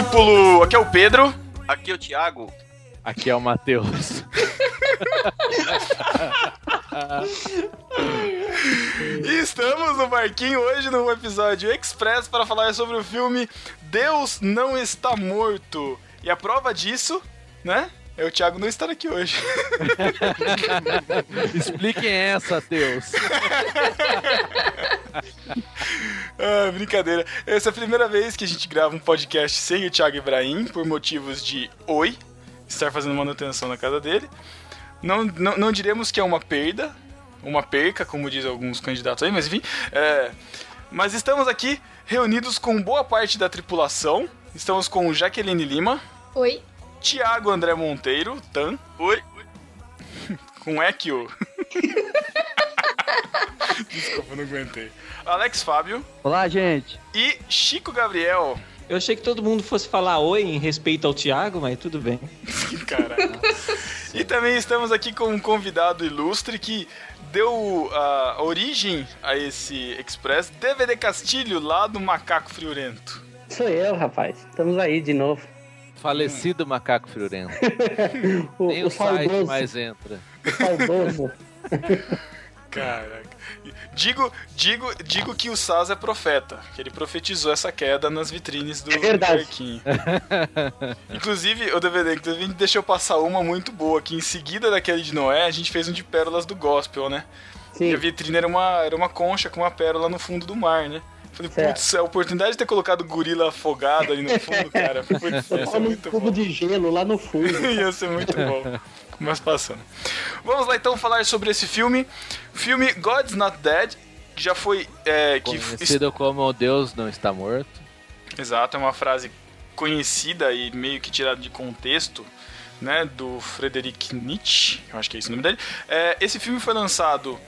discípulo! Aqui é o Pedro. Aqui é o Thiago. Aqui é o Matheus. e estamos no barquinho hoje no episódio Express para falar sobre o filme Deus Não Está Morto. E a prova disso, né? É o Thiago não estar aqui hoje. Expliquem essa, Deus. ah, brincadeira. Essa é a primeira vez que a gente grava um podcast sem o Thiago Ibrahim, por motivos de oi, estar fazendo manutenção na casa dele. Não, não, não diremos que é uma perda, uma perca, como diz alguns candidatos aí, mas enfim. É, mas estamos aqui reunidos com boa parte da tripulação. Estamos com Jaqueline Lima. Oi. Tiago André Monteiro, Tan. Oi. Com Ekio. Desculpa, não aguentei. Alex Fábio. Olá, gente. E Chico Gabriel. Eu achei que todo mundo fosse falar oi em respeito ao Thiago, mas tudo bem. Caralho. e também estamos aqui com um convidado ilustre que deu a origem a esse Express, DVD Castilho, lá do Macaco Friorento. Sou eu, rapaz. Estamos aí de novo. Falecido macaco friorento. o, Nem o, o site mais entra. O saudoso. Caraca. Digo, digo, digo que o Saz é profeta, que ele profetizou essa queda nas vitrines do, é verdade. Inclusive, o DVD, que a gente deixou passar uma muito boa, que em seguida daquele de Noé, a gente fez um de pérolas do gospel, né? Sim. E a vitrine era uma, era uma concha com uma pérola no fundo do mar, né? Falei, putz, a oportunidade de ter colocado o gorila afogado ali no fundo, cara. Putz, ia ser muito cubo bom. de gelo lá no fundo. ia ser muito bom. Mas passando. Vamos lá então falar sobre esse filme. Filme God's Not Dead, que já foi. É, que Conhecido como Deus Não Está Morto. Exato, é uma frase conhecida e meio que tirada de contexto. Né, do Frederick Nietzsche, eu acho que é esse o nome dele. É, esse filme foi lançado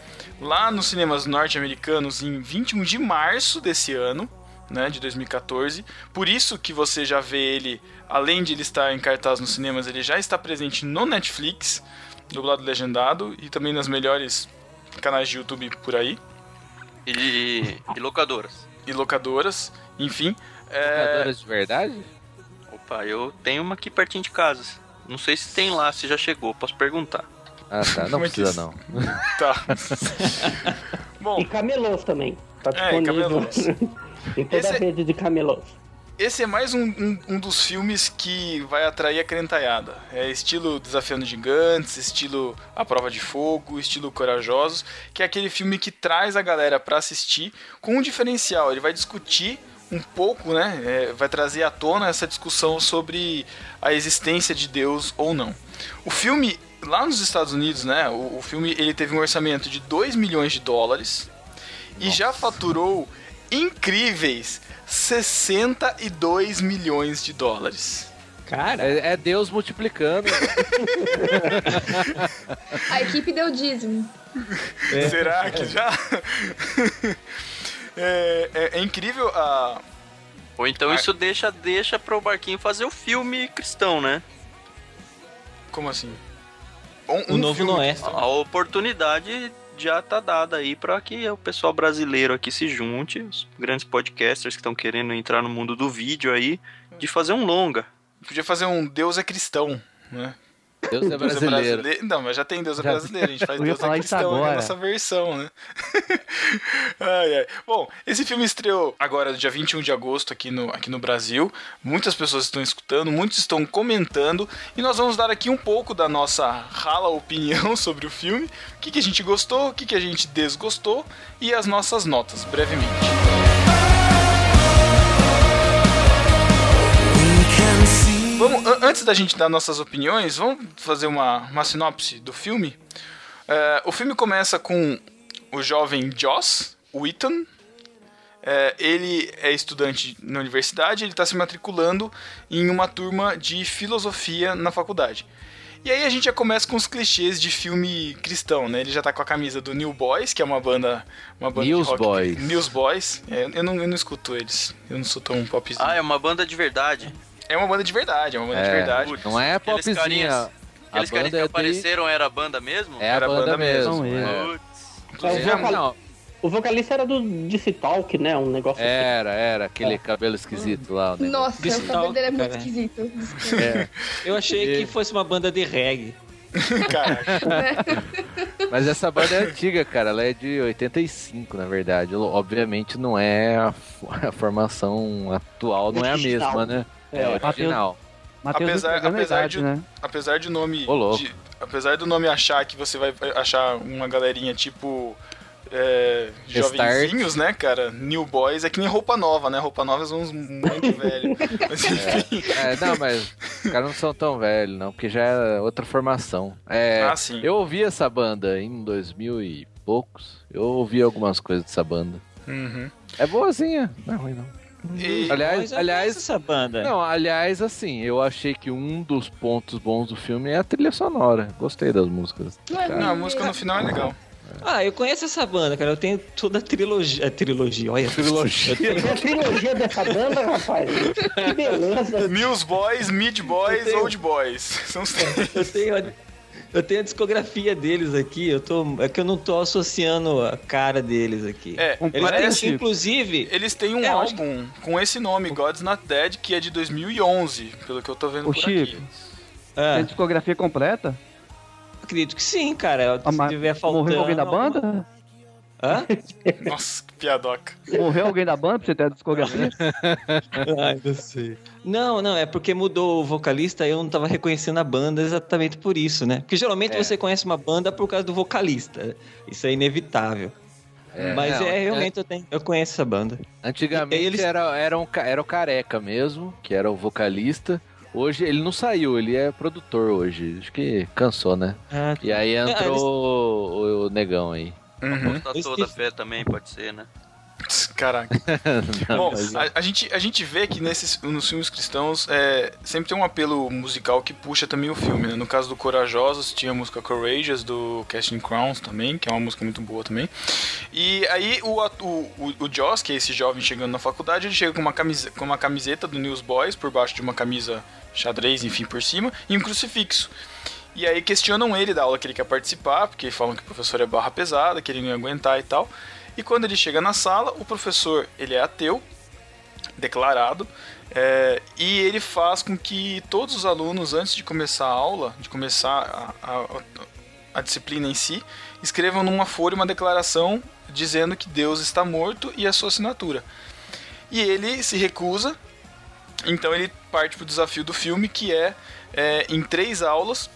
lá nos cinemas norte-americanos em 21 de março desse ano, né, de 2014. Por isso que você já vê ele, além de ele estar em cartaz nos cinemas, ele já está presente no Netflix, dublado legendado, e também nas melhores canais de YouTube por aí. E, e locadoras. E locadoras, enfim. É... Locadoras de verdade? Opa, eu tenho uma aqui pertinho de casa. Não sei se tem lá, se já chegou, posso perguntar. Ah, tá. Não precisa, não. Tá. Bom. E camelôs também. Tá disponível é, em toda esse... a rede de camelôs. Esse é mais um, um, um, dos filmes que vai atrair a crentaiada. É estilo Desafiando Gigantes, estilo A Prova de Fogo, estilo Corajosos, que é aquele filme que traz a galera para assistir com um diferencial. Ele vai discutir um pouco, né? É, vai trazer à tona essa discussão sobre a existência de Deus ou não. O filme lá nos Estados Unidos, né, o, o filme ele teve um orçamento de 2 milhões de dólares Nossa. e já faturou incríveis 62 milhões de dólares. Cara, é, é Deus multiplicando. A equipe deu dízimo. É. Será que já? é, é, é, incrível a. Ou então a... isso deixa, deixa pro Barquinho fazer o filme cristão, né? Como assim? Um, um o novo Noé. A oportunidade já tá dada aí para que o pessoal brasileiro aqui se junte, os grandes podcasters que estão querendo entrar no mundo do vídeo aí, de fazer um longa. Podia fazer um Deus é cristão, né? Deus é brasileiro. Deus é brasileiro. Não, mas já tem Deus é brasileiro. A gente faz Deus é cristão na nossa versão, né? ai, ai. Bom, esse filme estreou agora, dia 21 de agosto, aqui no, aqui no Brasil. Muitas pessoas estão escutando, muitos estão comentando. E nós vamos dar aqui um pouco da nossa rala opinião sobre o filme. O que, que a gente gostou, o que, que a gente desgostou e as nossas notas, brevemente. Vamos, antes da gente dar nossas opiniões, vamos fazer uma, uma sinopse do filme. É, o filme começa com o jovem Joss Wheaton. É, ele é estudante na universidade, ele está se matriculando em uma turma de filosofia na faculdade. E aí a gente já começa com os clichês de filme cristão, né? Ele já tá com a camisa do New Boys, que é uma banda. Uma banda News rock, Boys. News Boys. É, eu, não, eu não escuto eles. Eu não sou tão popzinho. Ah, é uma banda de verdade. É uma banda de verdade, é uma banda é, de verdade. Não é popzinha. Carinhas, aqueles carinhas que é apareceram de... era a banda mesmo? É a era banda, banda mesmo. mesmo. É. Inclusive, é, não, O vocalista era do DC Talk, né? Um negócio Era, assim. era, aquele é. cabelo esquisito lá. Nossa, o cabelo dele é muito esquisito. É. Eu achei que fosse uma banda de reggae. Caraca. Mas essa banda é antiga, cara. Ela é de 85, na verdade. Obviamente não é a, a formação atual, não é a mesma, né? É, é original. Mateus apesar, apesar, de, né? apesar de nome. De, apesar do nome achar que você vai achar uma galerinha tipo é, jovenzinhos, né, cara? New Boys é que nem roupa nova, né? Roupa nova são uns muito velhos. Mas enfim. É, é, não, mas os caras não são tão velhos, não, porque já é outra formação. É, ah, sim. Eu ouvi essa banda em 2000 e poucos. Eu ouvi algumas coisas dessa banda. Uhum. É boazinha, não é ruim não. E, aliás, aliás, essa banda. Não, aliás, assim, eu achei que um dos pontos bons do filme é a trilha sonora. Gostei das músicas. Não, a música no final é legal. Ah, eu conheço essa banda, cara. Eu tenho toda a trilogia. A trilogia, olha. Trilogia. Tenho... a trilogia dessa banda, rapaz. Que beleza. News Boys, Mid Boys, tenho... Old Boys. São os três. Eu tenho, a... eu tenho a discografia deles aqui. Eu tô... É que eu não tô associando a cara deles aqui. É, eles parece, têm, inclusive. Eles têm um é, álbum que... com esse nome, God's Not Dead, que é de 2011, pelo que eu tô vendo Ô, por Chico, aqui. É. Tem discografia completa? Acredito que sim, cara. Ah, Se tiver faltando... Morreu alguém da banda? Hã? Nossa, que piadoca. Morreu alguém da banda pra você ter a discografia? Ai, não sei. Não, não, é porque mudou o vocalista e eu não tava reconhecendo a banda exatamente por isso, né? Porque geralmente é. você conhece uma banda por causa do vocalista. Isso é inevitável. É, Mas não, é, realmente é... Eu, tenho, eu conheço essa banda. Antigamente eles... era, era, um, era o Careca mesmo, que era o vocalista. Hoje ele não saiu, ele é produtor hoje. Acho que cansou, né? Ah, e aí entrou ah, eles... o, o, negão aí. Uhum. A toda fé também pode ser, né? Caraca. Bom, a, a, gente, a gente vê que nesses, nos filmes cristãos é, sempre tem um apelo musical que puxa também o filme. Né? No caso do Corajosos, tinha a música Courageous do Casting Crowns também, que é uma música muito boa também. E aí o, o, o Joss, que é esse jovem chegando na faculdade, ele chega com uma, camisa, com uma camiseta do Newsboys por baixo de uma camisa xadrez, enfim, por cima, e um crucifixo. E aí questionam ele da aula que ele quer participar, porque falam que o professor é barra pesada, que ele não ia aguentar e tal. E quando ele chega na sala, o professor ele é ateu, declarado, é, e ele faz com que todos os alunos, antes de começar a aula, de começar a, a, a disciplina em si, escrevam numa folha uma declaração dizendo que Deus está morto e a sua assinatura. E ele se recusa então ele parte pro desafio do filme, que é, é em três aulas,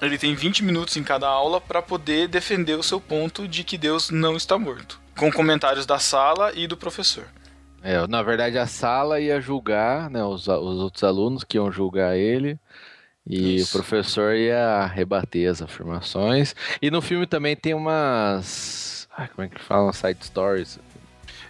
ele tem 20 minutos em cada aula para poder defender o seu ponto de que Deus não está morto, com comentários da sala e do professor. É, na verdade a sala ia julgar, né, os, os outros alunos que iam julgar ele, e Isso. o professor ia rebater as afirmações. E no filme também tem umas. Ai, como é que fala? Side stories.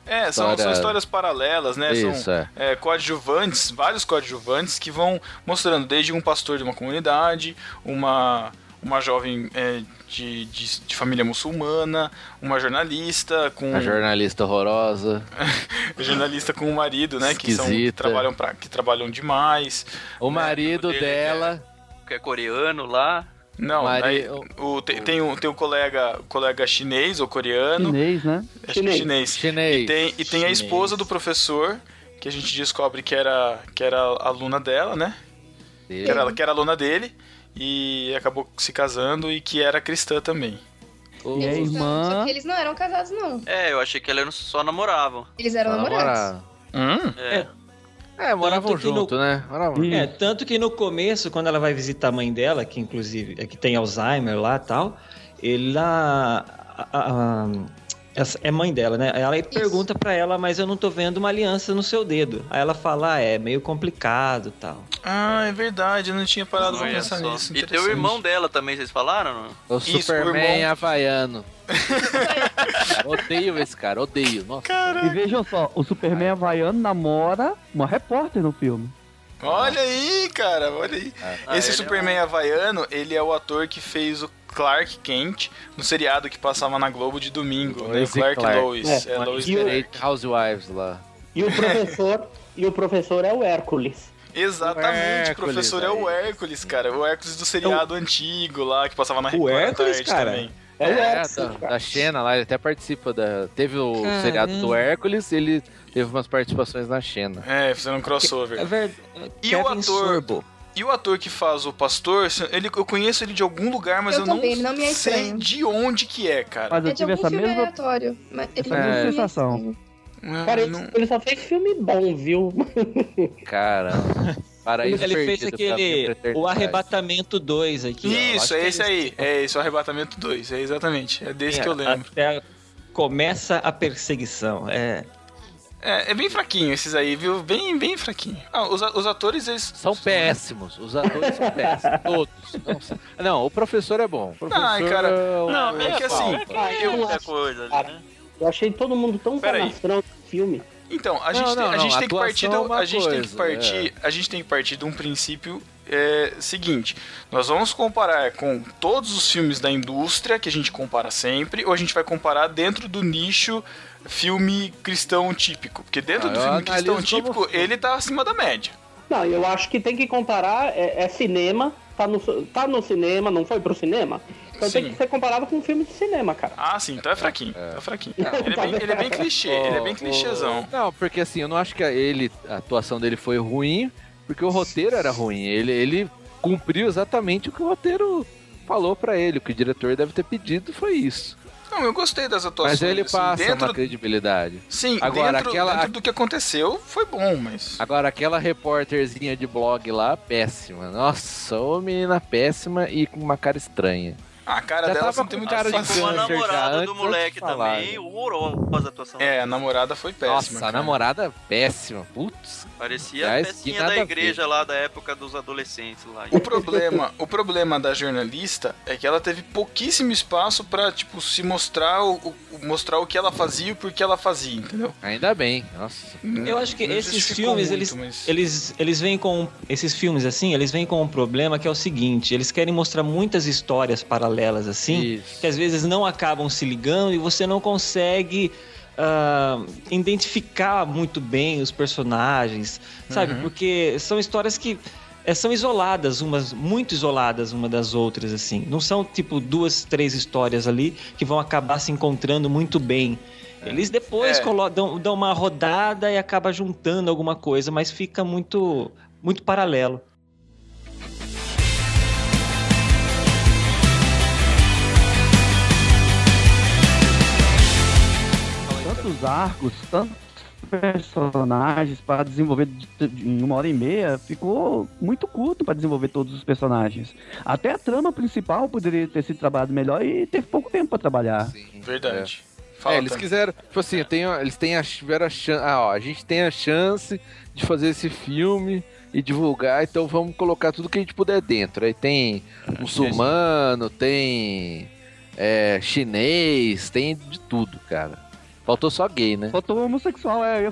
É, são, são histórias paralelas, né? Isso, são é. É, coadjuvantes, vários coadjuvantes que vão mostrando desde um pastor de uma comunidade, uma, uma jovem é, de, de, de, família muçulmana, uma jornalista com. A jornalista horrorosa. jornalista com o marido, né? Que, são, que, trabalham pra, que trabalham demais. O né, marido dela. Que é coreano lá. Não, Mari... aí, o, tem, tem, um, tem um colega, colega chinês ou coreano. Chinês, né? Acho chinês. chinês. chinês. E tem, e tem a esposa do professor, que a gente descobre que era, que era aluna dela, né? Que era, que era aluna dele. E acabou se casando e que era cristã também. E a irmã. Só que eles não eram casados, não. É, eu achei que eles só namoravam. Eles eram só namorados. Hum? É. é. É, moravam junto, no... né? Moravam. É, tanto que no começo, quando ela vai visitar a mãe dela, que inclusive é que tem Alzheimer lá e tal, ele a, a, é mãe dela, né? Ela pergunta para ela, mas eu não tô vendo uma aliança no seu dedo. Aí ela fala, ah, é meio complicado tal. Ah, é verdade, eu não tinha parado pra pensar só. nisso. E tem o irmão dela também, vocês falaram? Não? O Isso, Superman o irmão... havaiano. odeio esse cara, odeio. Nossa. E vejam só, o Superman havaiano namora uma repórter no filme. Olha aí, cara, olha aí. Ah, esse Superman é havaiano, ele é o ator que fez o Clark Kent no seriado que passava na Globo de domingo, né? Clark, Clark Lois. É, é Lois e o... Housewives lá. E o professor, e o professor é o Hércules. Exatamente, o, o professor é o Hércules, cara. O Hércules do seriado o... antigo lá, que passava na Record O Hércules, cara? Também. É, o É, da, cara. da Xena lá, ele até participa da. Teve o Caramba. seriado do Hércules, ele teve umas participações na Xena. É, fizeram um crossover. É verdade. E o Kevin ator? Sorbo. E o ator que faz o pastor, ele, eu conheço ele de algum lugar, mas eu, Eu não, também, não é sei de onde que é, cara. Mas eu É tive essa filme mesma. aleatório. Mas ele não me é sensação. Ah, Cara, ele, não- ele só fez filme bom, viu? Caramba. Paraíso Ele fez aquele. O. Arrebatamento 2 aqui. Isso, é que esse aí. É esse, o Arrebatamento 2. É exatamente. É desse que eu lembro. Até começa a perseguição. É. É, é bem fraquinho esses aí, viu? Bem, bem fraquinho. Ah, os, os atores, eles. São péssimos, os atores são péssimos, todos. Não, não, o professor é bom. O professor Ai, cara, é não, é que assim, Ah, Eu, acho, coisa ali, cara. né? eu achei todo mundo tão canastrão no filme. Então, a Não, gente, tem, não, a gente não, tem que partir do, é a gente tem que coisa, partir, a gente tem que partir de um princípio é, seguinte. Nós vamos comparar com todos os filmes da indústria que a gente compara sempre, ou a gente vai comparar dentro do nicho filme cristão típico, porque dentro Ah, do eu filme cristão como típico, filme. ele tá acima da média. Não, eu acho que tem que comparar, é, é cinema, tá no, tá no cinema, não foi pro cinema. Então tem Sim. que ser comparado com um filme de cinema, cara. Ah, sim, então é fraquinho, tá fraquinho. Ele é bem, ele é bem clichê, ele é bem clichêzão. Não, porque assim, eu não acho que a ele, a atuação dele foi ruim, porque o roteiro era ruim. Ele, ele cumpriu exatamente o que o roteiro falou pra ele. O que o diretor deve ter pedido foi isso. Não, eu gostei das atuações. Mas ele assim, passa dentro, uma credibilidade. Sim, Agora, dentro, aquela- dentro do que aconteceu, foi bom, mas... Agora, aquela repórterzinha de blog lá, péssima. Nossa, ô menina péssima e com uma cara estranha. A cara Já dela tava não tem com muito cara de Assim como a já, namorada do moleque também, né? horrorosa a atuação. É, a namorada foi péssima. Nossa, a cara. namorada péssima. Putz. Parecia Aliás, a pecinha da a igreja lá da época dos adolescentes lá. O problema, o problema da jornalista é que ela teve pouquíssimo espaço pra, tipo, se mostrar o, o- mostrar o que ela fazia e por que ela fazia, entendeu? Ainda bem. Nossa. Eu acho que Não esses filmes, muito, eles, mas- eles, eles vêm com. Esses filmes assim, eles vêm com um problema que é o seguinte: eles querem mostrar muitas histórias paralelas assim, Isso. que às vezes não acabam se ligando e você não consegue. ah, identificar muito bem os personagens, sabe? Uhum. Porque são histórias que eh, são isoladas, umas muito isoladas uma das outras, assim. Não são tipo duas, três histórias ali que vão acabar se encontrando muito bem. Eles depois É. dão, dão uma rodada e acaba juntando alguma coisa, mas fica muito, muito paralelo. Tantos arcos, tantos personagens para desenvolver de- de- em uma hora e meia, ficou muito curto para desenvolver todos os personagens. Até a trama principal poderia ter sido trabalhado melhor e teve pouco tempo para trabalhar. Sim. Verdade. É, Fala, eles quiseram, tipo assim, tem, eles têm a, tiveram a chance, ah, ó, a gente tem a chance de fazer esse filme e divulgar, então vamos colocar tudo que a gente puder dentro. Aí tem muçulmano, tem é, chinês, tem de tudo, cara. Faltou só gay, né? Faltou homossexual, é. É...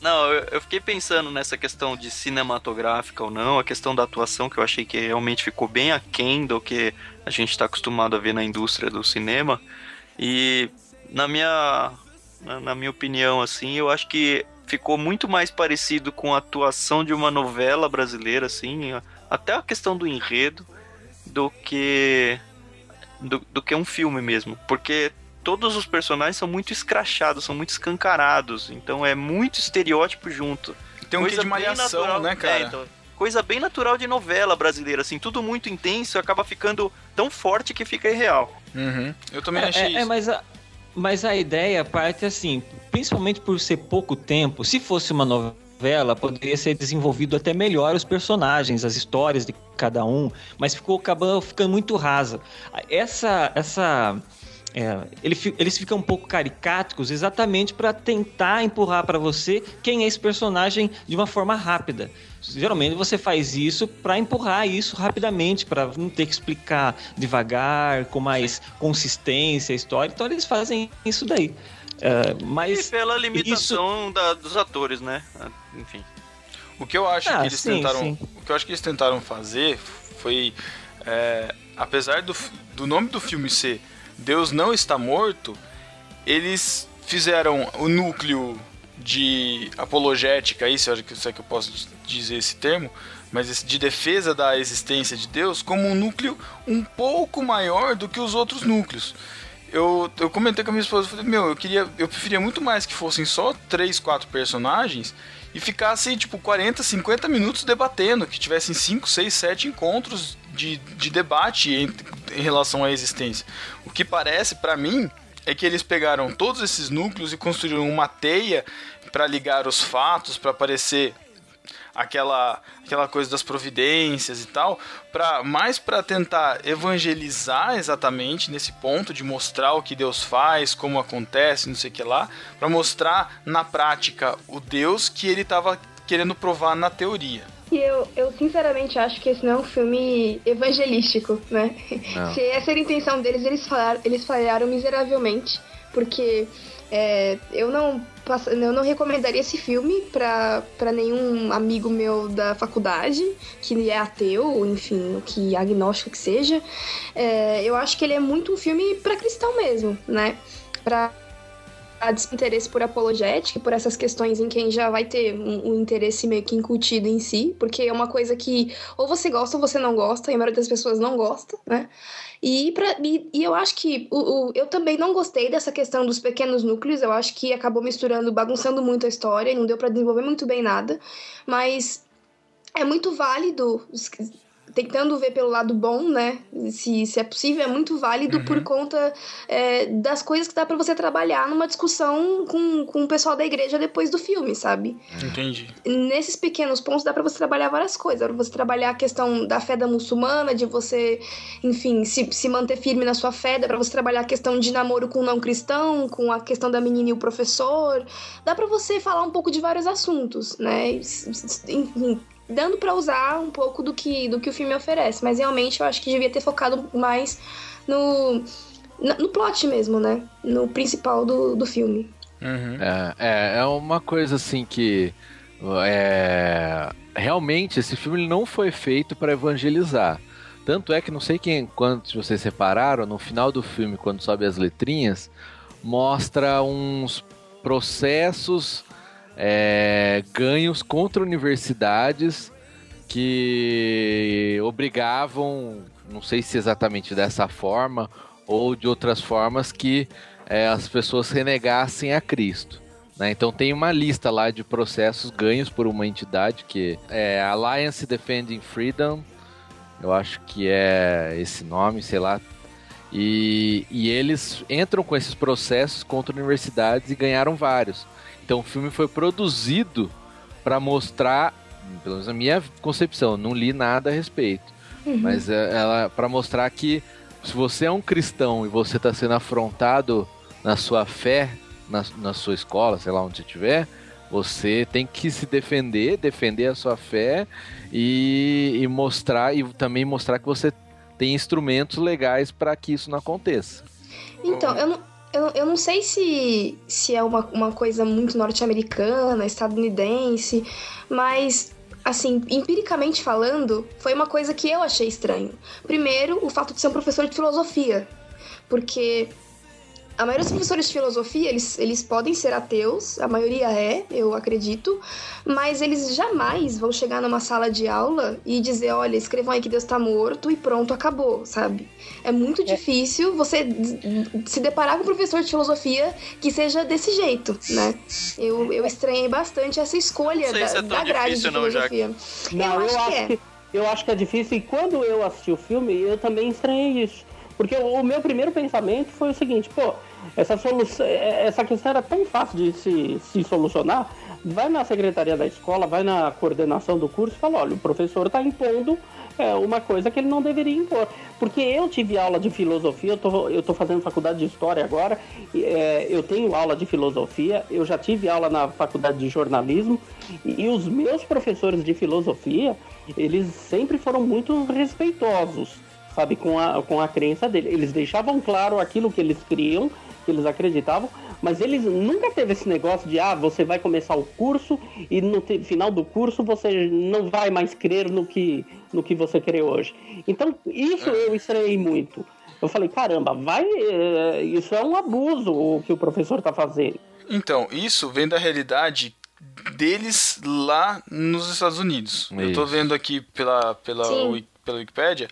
não, eu, eu fiquei pensando nessa questão de cinematográfica ou não, a questão da atuação, que eu achei que realmente ficou bem aquém do que a gente está acostumado a ver na indústria do cinema. E na minha, na, na minha opinião, assim, eu acho que ficou muito mais parecido com a atuação de uma novela brasileira, assim, até a questão do enredo, do que do, do que um filme mesmo, porque todos os personagens são muito escrachados, são muito escancarados, então é muito estereótipo junto. Tem um quê de bem malhação, natural- né, cara? É, então, coisa bem natural de novela brasileira, assim, tudo muito intenso e acaba ficando tão forte que fica irreal. Uhum. Eu também É, achei é, isso. é, mas, a, mas a ideia parte assim, principalmente por ser pouco tempo, se fosse uma novela, poderia ser desenvolvido até melhor os personagens, as histórias de cada um, mas ficou acabando ficando muito rasa. Essa essa é, ele eles ficam um pouco caricatos exatamente para tentar empurrar para você quem é esse personagem de uma forma rápida. Geralmente você faz isso para empurrar isso rapidamente, para não ter que explicar devagar, com mais consistência a história. Então eles fazem isso daí. É, E mas pela limitação da- dos atores, né? Enfim. O que eu acho Ah, que eles sim, tentaram, sim. o que eu acho que eles tentaram fazer foi, é, apesar do, do nome do filme ser Deus não está morto, eles fizeram o núcleo de apologética, isso acho que sei que eu posso dizer esse termo, mas de defesa da existência de Deus como um núcleo um pouco maior do que os outros núcleos. Eu, eu comentei com a minha esposa, falei, meu, eu queria, eu preferia muito mais que fossem só três, quatro personagens e ficassem tipo 40, 50 minutos debatendo, que tivessem 5, 6, 7 encontros de, de debate em, em relação à existência. O que parece para mim é que eles pegaram todos esses núcleos e construíram uma teia para ligar os fatos, para aparecer aquela aquela coisa das providências e tal, para mais para tentar evangelizar exatamente nesse ponto de mostrar o que Deus faz, como acontece, não sei o que lá, para mostrar na prática o Deus que ele estava querendo provar na teoria. E eu, eu sinceramente acho que esse não é um filme evangelístico, né? Não. Se essa era a intenção deles, eles falharam, eles falharam miseravelmente, porque é, eu não eu não recomendaria esse filme para nenhum amigo meu da faculdade, que é ateu, enfim, que agnóstico que seja. É, eu acho que ele é muito um filme para cristão mesmo, né? Pra a desinteresse por apologética, por essas questões em quem já vai ter um, um, interesse meio que incutido em si, porque é uma coisa que ou você gosta ou você não gosta, e a maioria das pessoas não gosta, né? E, pra, e, e eu acho que o, o, eu também não gostei dessa questão dos pequenos núcleos, eu acho que acabou misturando, bagunçando muito a história, e não deu para desenvolver muito bem nada, mas é muito válido tentando ver pelo lado bom, né? Se, se é possível, é muito válido uhum. por conta é, das coisas que dá para você trabalhar numa discussão com, com o pessoal da igreja depois do filme, sabe? Entendi. Nesses pequenos pontos dá para você trabalhar várias coisas. Dá pra você trabalhar a questão da fé da muçulmana, de você, enfim, se, se manter firme na sua fé, dá pra você trabalhar a questão de namoro com o não cristão, com a questão da menina e o professor. Dá para você falar um pouco de vários assuntos, né? Enfim, dando para usar um pouco do que, do que o filme oferece, mas realmente eu acho que devia ter focado mais no, no plot mesmo, né? No principal do, do filme. Uhum. É, é, é uma coisa assim que é, realmente esse filme não foi feito para evangelizar. Tanto é que não sei quem, quantos vocês separaram, no final do filme, quando sobe as letrinhas, mostra uns processos é, ganhos contra universidades que obrigavam, não sei se exatamente dessa forma ou de outras formas, que é, as pessoas renegassem a Cristo. Né? Então tem uma lista lá de processos ganhos por uma entidade que é Alliance Defending Freedom, eu acho que é esse nome, sei lá. E, e eles entram com esses processos contra universidades e ganharam vários. Então o filme foi produzido para mostrar, pelo menos a minha concepção, não li nada a respeito, uhum. mas é, ela para mostrar que se você é um cristão e você está sendo afrontado na sua fé, na, na sua escola, sei lá onde você estiver, você tem que se defender, defender a sua fé e, e mostrar e também mostrar que você tem instrumentos legais para que isso não aconteça. Então, eu não, eu, eu não sei se, se é uma, uma coisa muito norte-americana, estadunidense, mas assim, empiricamente falando, foi uma coisa que eu achei estranho. Primeiro, o fato de ser um professor de filosofia. Porque a maioria dos professores de filosofia, eles, eles podem ser ateus, a maioria é, eu acredito, mas eles jamais vão chegar numa sala de aula e dizer, olha, escrevam aí que Deus tá morto e pronto, acabou, sabe? É muito é. difícil você se deparar com um professor de filosofia que seja desse jeito, né? Eu, eu estranhei bastante essa escolha da, é da grade difícil, de filosofia. Não, não eu, acho, eu acho que, é. eu acho que é difícil e quando eu assisti o filme, eu também estranhei isso. Porque o meu primeiro pensamento foi o seguinte, pô, essa, solução, é, essa questão era tão fácil de se, se solucionar. Vai na secretaria da escola, vai na coordenação do curso e fala: olha, o professor está impondo é, uma coisa que ele não deveria impor. Porque eu tive aula de filosofia, eu tô, eu tô fazendo faculdade de história agora, é, eu tenho aula de filosofia, eu já tive aula na faculdade de jornalismo, e, e os meus professores de filosofia, eles sempre foram muito respeitosos sabe, com a, com a crença dele. Eles deixavam claro aquilo que eles criam, que eles acreditavam, mas eles nunca teve esse negócio de ah, você vai começar o curso e no final do curso você não vai mais crer no que, no que você crê hoje. Então, isso eu estranhei muito. Eu falei, caramba, vai. Eh, isso é um abuso o que o professor está fazendo. Então, isso vem da realidade deles lá nos Estados Unidos. Isso. Eu tô vendo aqui pela, pela, pela Wikipedia, eu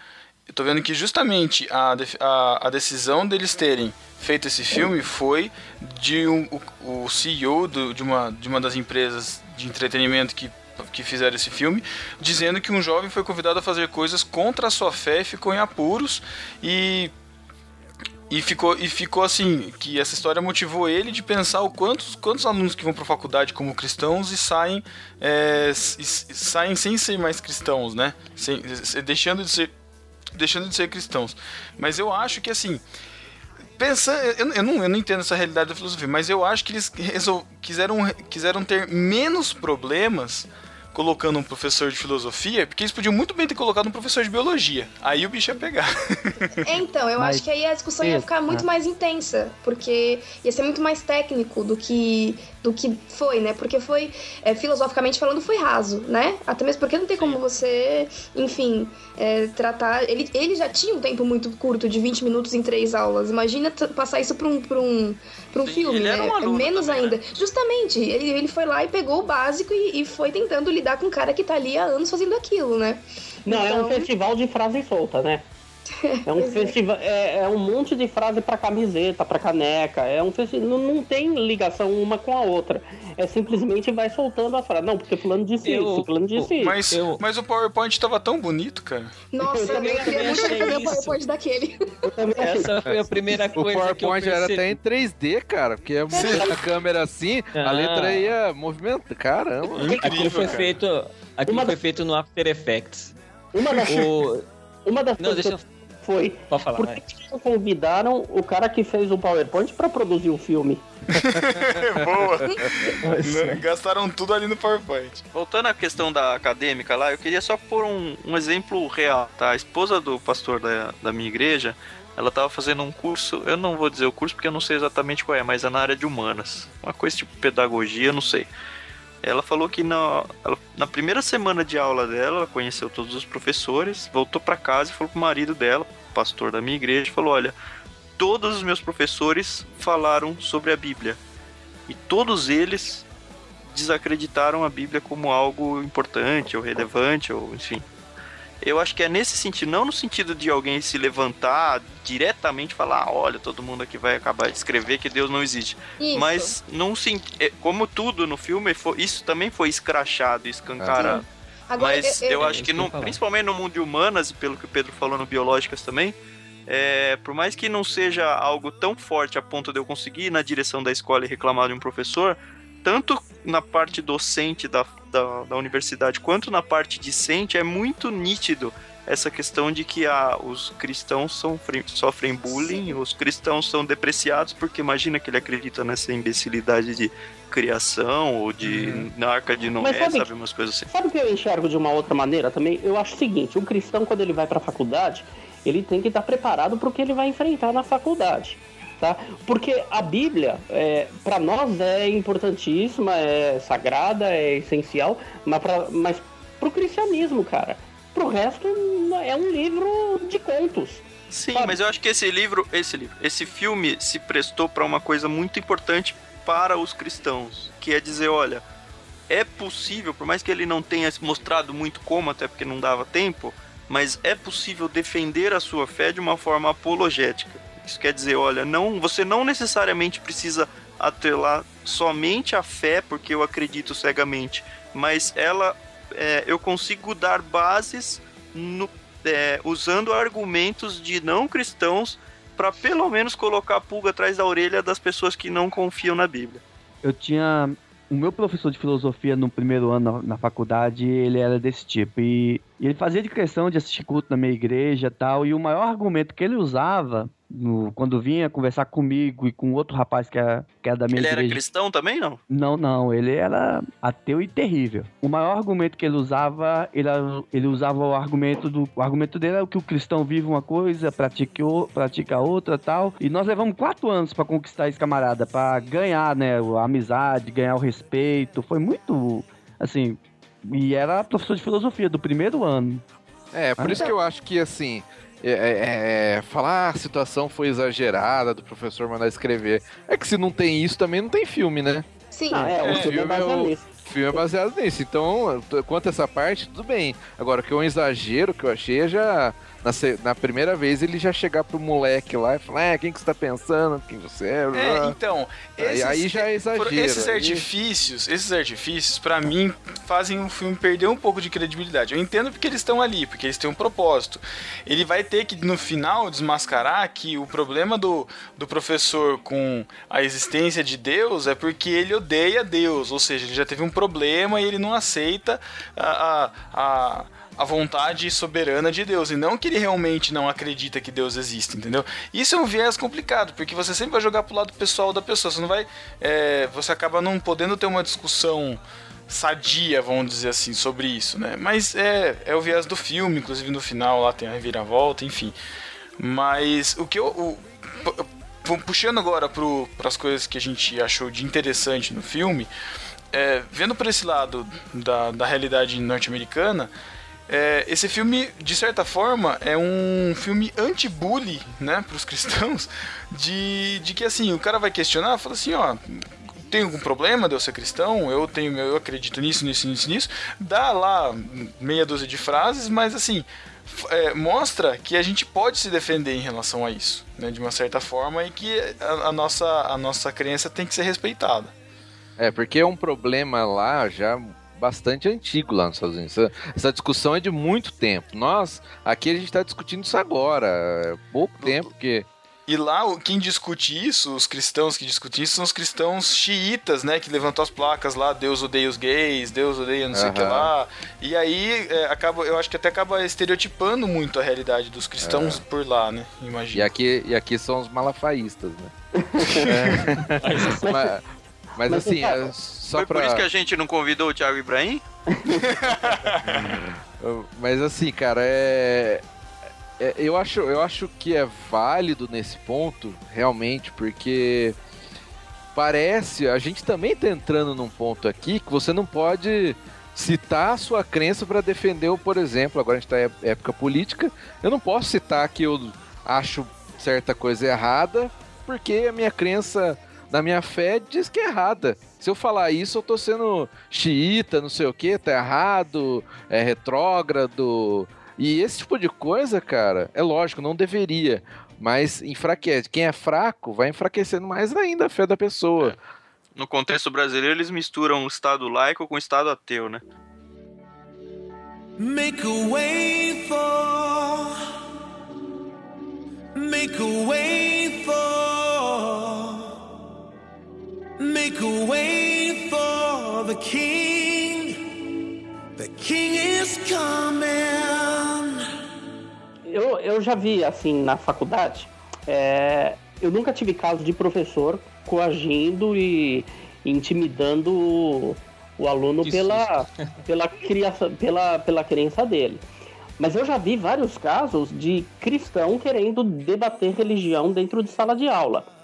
tô vendo que justamente a, a, a decisão deles terem feito esse filme foi de um, o, o CEO do, de, uma, de uma das empresas de entretenimento que que fizeram esse filme, dizendo que um jovem foi convidado a fazer coisas contra a sua fé e ficou em apuros e e ficou, e ficou assim, que essa história motivou ele de pensar o quantos, quantos alunos que vão para a faculdade como cristãos e saem, é, e, saem sem ser mais cristãos, né? Sem, deixando, de ser, deixando de ser cristãos. Mas eu acho que assim. Pensa, eu, eu, não, eu não entendo essa realidade da filosofia, mas eu acho que eles resol, quiseram, quiseram ter menos problemas colocando um professor de filosofia, porque eles podiam muito bem ter colocado um professor de biologia. Aí o bicho ia pegar. então, eu Mas... acho que aí a discussão ia ficar muito mais intensa, porque ia ser muito mais técnico do que do que foi, né? Porque foi, é, filosoficamente falando, foi raso, né? Até mesmo porque não tem como você, enfim, é, tratar. Ele, ele já tinha um tempo muito curto, de 20 minutos em três aulas. Imagina passar isso pra um, pra um, pra um Sim, filme, né? Um Menos também, ainda. Né? Justamente, ele, ele foi lá e pegou o básico e, e, foi tentando lidar com um cara que tá ali há anos fazendo aquilo, né? Não, então... é um então festival de frase solta, né? É um festival, é, é, um monte de frase para camiseta, para caneca. É um festival, não, não tem ligação uma com a outra. É simplesmente vai soltando a frase. Não, porque fulano disse eu, isso, fulano disse isso. Mas, eu... mas o PowerPoint tava tão bonito, cara. Nossa, eu, também queria muito ver o PowerPoint daquele. Essa foi a primeira coisa. O PowerPoint que eu era até em 3D, cara, porque a câmera assim, ah. a letra ia movimentar. Caramba. Incrível, aquilo foi cara. feito. Aquilo Uma foi feito no After Effects. Uma das, o... Uma das não, deixa eu foi. Pode falar, Por que, que não convidaram o cara que fez o PowerPoint para produzir o filme? Boa! Gastaram tudo ali no PowerPoint. Voltando à questão da acadêmica lá, eu queria só pôr um, um exemplo real, tá? A esposa do pastor da, da minha igreja, ela estava fazendo um curso, eu não vou dizer o curso porque eu não sei exatamente qual é, mas é na área de humanas. Uma coisa tipo pedagogia, não sei. Ela falou que na, ela, na primeira semana de aula dela, ela conheceu todos os professores, voltou para casa e falou pro marido dela, pastor da minha igreja, falou: Olha, todos os meus professores falaram sobre a Bíblia e todos eles desacreditaram a Bíblia como algo importante ou relevante, ou enfim. Eu acho que é nesse sentido, não no sentido de alguém se levantar diretamente e falar, ah, olha, todo mundo aqui vai acabar de escrever que Deus não existe. Isso. Mas não é, como tudo no filme, isso também foi escrachado, escancarado. Ah, Agora, Mas eu, eu, eu acho que, no, principalmente no mundo de humanas, e pelo que o Pedro falou no biológicas também, é, por mais que não seja algo tão forte a ponto de eu conseguir ir na direção da escola e reclamar de um professor, tanto na parte docente da, da, da universidade quanto na parte discente, é muito nítido essa questão de que ah, os cristãos sofrem, sofrem bullying, os cristãos são depreciados, porque imagina que ele acredita nessa imbecilidade de criação ou de uhum. na arca de Noé, sabe, sabe, umas coisas assim. Sabe o que eu enxergo de uma outra maneira também? Eu acho o seguinte, um cristão quando ele vai para a faculdade, ele tem que estar preparado para o que ele vai enfrentar na faculdade. Tá? Porque a Bíblia, é, para nós, é importantíssima, é sagrada, é essencial, mas para mas o cristianismo, cara, para o resto é um livro de contos. Sim, sabe? mas eu acho que esse livro, esse livro, esse filme se prestou para uma coisa muito importante para os cristãos, que é dizer, olha, é possível, por mais que ele não tenha mostrado muito como, até porque não dava tempo, mas é possível defender a sua fé de uma forma apologética. Isso quer dizer, olha, não, você não necessariamente precisa atrelar somente a fé, porque eu acredito cegamente, mas ela, é, eu consigo dar bases no, é, usando argumentos de não cristãos para pelo menos colocar a pulga atrás da orelha das pessoas que não confiam na Bíblia. Eu tinha o meu professor de filosofia no primeiro ano na, na faculdade, ele era desse tipo. E, e, ele fazia de questão de assistir culto na minha igreja tal. E o maior argumento que ele usava no, quando vinha conversar comigo e com outro rapaz que era, que era da minha ele igreja. Ele era cristão também, não? Não, não. Ele era ateu e terrível. O maior argumento que ele usava, ele, ele usava o argumento do... O argumento dele era que o cristão vive uma coisa, pratica, pratica outra tal. E nós levamos quatro anos para conquistar esse camarada, para ganhar, né, a amizade, ganhar o respeito. Foi muito, assim... E era professor de filosofia do primeiro ano. É, por ah, isso que eu acho que, assim, é, é, é, falar ah, a situação foi exagerada do professor mandar escrever. É que se não tem isso, também não tem filme, né? Sim. Ah, é, o É, filme é é baseado o- nisso. O filme é baseado nisso. Então, quanto a essa parte, tudo bem. Agora, o que é um exagero que eu achei é já. Na, na primeira vez ele já chegar pro moleque lá e falar: É, quem que você tá pensando? Quem você é? É, então, Aí- aí já é exagero, Esses aí- artifícios, esses artifícios, pra mim, fazem o filme perder um pouco de credibilidade. Eu entendo porque eles estão ali, porque eles têm um propósito. Ele vai ter que, no final, desmascarar que o problema do, do professor com a existência de Deus é porque ele odeia Deus, ou seja, ele já teve um problema e ele não aceita a, a, a a vontade soberana de Deus, e não que ele realmente não acredita que Deus existe, entendeu? Isso é um viés complicado, porque você sempre vai jogar pro lado pessoal da pessoa, você não vai. é, você acaba não podendo ter uma discussão sadia, vamos dizer assim, sobre isso, né? Mas é, é o viés do filme, inclusive no final lá tem a reviravolta, enfim. Mas o que eu. o- pu- pu- puxando agora para as coisas que a gente achou de interessante no filme, é, vendo por esse lado da, da realidade norte-americana, é, esse filme, de certa forma, é um filme anti-bully, né, pros cristãos, de, de que, assim, o cara vai questionar, fala assim, ó, tem algum problema de eu ser cristão? Eu tenho, eu acredito nisso, nisso, nisso, nisso. Dá lá meia dúzia de frases, mas, assim, é, mostra que a gente pode se defender em relação a isso, né, de uma certa forma, e que a, a nossa, a nossa crença tem que ser respeitada. É, porque é um problema lá já bastante antigo lá nos Estados Unidos. Essa, essa discussão é de muito tempo. Nós, aqui a gente está discutindo isso agora. É pouco tempo que. E lá, quem discute isso, os cristãos que discutem isso, são os cristãos xiitas, né? Que levantam as placas lá, Deus odeia os gays, Deus odeia não sei o que lá. E aí, é, acaba, eu acho que até acaba estereotipando muito a realidade dos cristãos por lá, né? E Imagina. aqui, e aqui são os malafaístas, né? É. mas, mas Mas, assim, é só Foi pra... por isso que a gente não convidou o Thiago Ibrahim? Mas assim, cara, é... é- eu, acho, eu acho que é válido nesse ponto, realmente, porque parece. A gente também tá entrando num ponto aqui que você não pode citar a sua crença para defender, o, por exemplo, agora a gente tá em época política, eu não posso citar que eu acho certa coisa errada, porque a minha crença da minha fé diz que é errada. Se eu falar isso, eu tô sendo xiita, não sei o que, tá errado, é retrógrado. E esse tipo de coisa, cara, é lógico, não deveria. Mas enfraquece. Quem é fraco vai enfraquecendo mais ainda a fé da pessoa. No contexto brasileiro, eles misturam o Estado laico com o Estado ateu, né? Make a way for. Make a way for. Make a way for the King. The King is coming. Eu, eu já vi, assim, na faculdade, é, eu nunca tive caso de professor coagindo e intimidando o, o aluno Que pela, pela, criação, pela, pela crença dele. Mas eu já vi vários casos de cristão querendo debater religião dentro de sala de aula.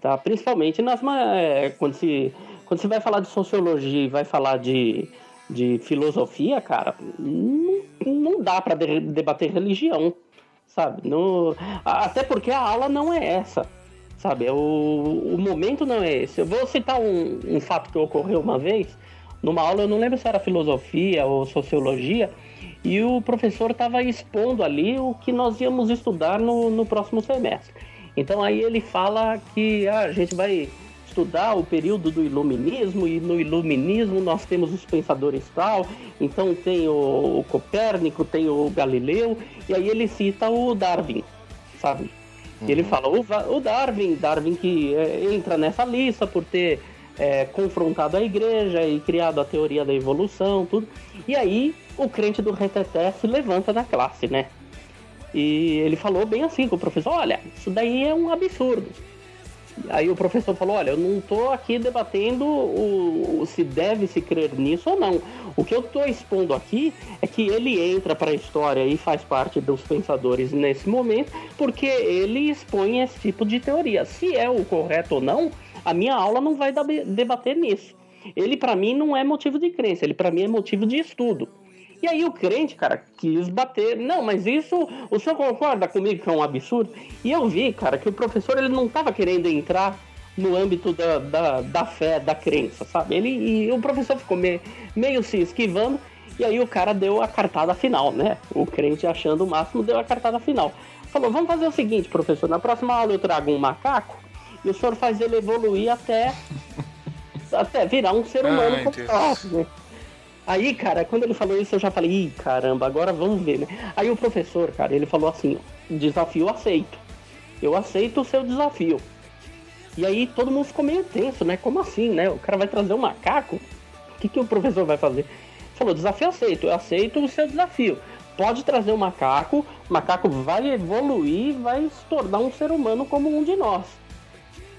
Tá? Principalmente nas, é, quando, se, quando se vai falar de sociologia e vai falar de, de filosofia, cara, não, não dá para debater religião, sabe? No, até porque a aula não é essa, sabe? É O, o momento não é esse. Eu vou citar um, um fato que ocorreu uma vez, numa aula, eu não lembro se era filosofia ou sociologia, e o professor estava expondo ali o que nós íamos estudar no, no próximo semestre. Então aí ele fala que ah, a gente vai estudar o período do iluminismo e no iluminismo nós temos os pensadores tal, então tem o, o Copérnico, tem o Galileu, e aí ele cita o Darwin, sabe? E ele fala, o, o Darwin, Darwin que é, entra nessa lista por ter é, confrontado a igreja e criado a teoria da evolução, tudo. E aí o crente do reteté se levanta na classe, né? E ele falou bem assim com o professor, olha, isso daí é um absurdo. Aí o professor falou, olha, eu não estou aqui debatendo o, o se deve se crer nisso ou não. O que eu estou expondo aqui é que ele entra para a história e faz parte dos pensadores nesse momento, porque ele expõe esse tipo de teoria. Se é o correto ou não, a minha aula não vai debater nisso. Ele para mim não é motivo de crença, ele para mim é motivo de estudo. E aí o crente, cara, quis bater. Não, mas isso, o senhor concorda comigo que é um absurdo? E eu vi, cara, que o professor ele não estava querendo entrar no âmbito da, da, da, fé, da crença, sabe? Ele, e o professor ficou meio, meio se esquivando, e aí o cara deu a cartada final, né? O crente achando o máximo deu a cartada final. Falou, vamos fazer o seguinte, professor, na próxima aula eu trago um macaco e o senhor faz ele evoluir até, até virar um ser humano como Deus. nós, né? Aí, cara, quando ele falou isso, eu já falei, ih, caramba, agora vamos ver, né? Aí o professor, cara, ele falou assim, desafio aceito. Eu aceito o seu desafio. E aí todo mundo ficou meio tenso, né? Como assim, né? O cara vai trazer um macaco? O que, que o professor vai fazer? Falou, desafio aceito, eu aceito o seu desafio. Pode trazer o macaco, o macaco vai evoluir, vai se tornar um ser humano como um de nós.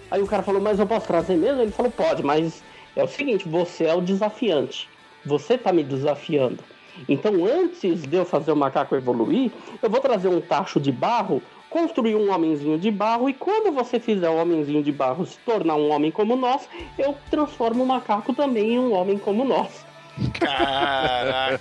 Aí o cara falou, mas eu posso trazer mesmo? Ele falou, pode, mas é o seguinte, você é o desafiante. Você tá me desafiando. Então, antes de eu fazer o macaco evoluir, eu vou trazer um tacho de barro, construir um homenzinho de barro, e quando você fizer o homenzinho de barro se tornar um homem como nós, eu transformo o macaco também em um homem como nós. Caraca.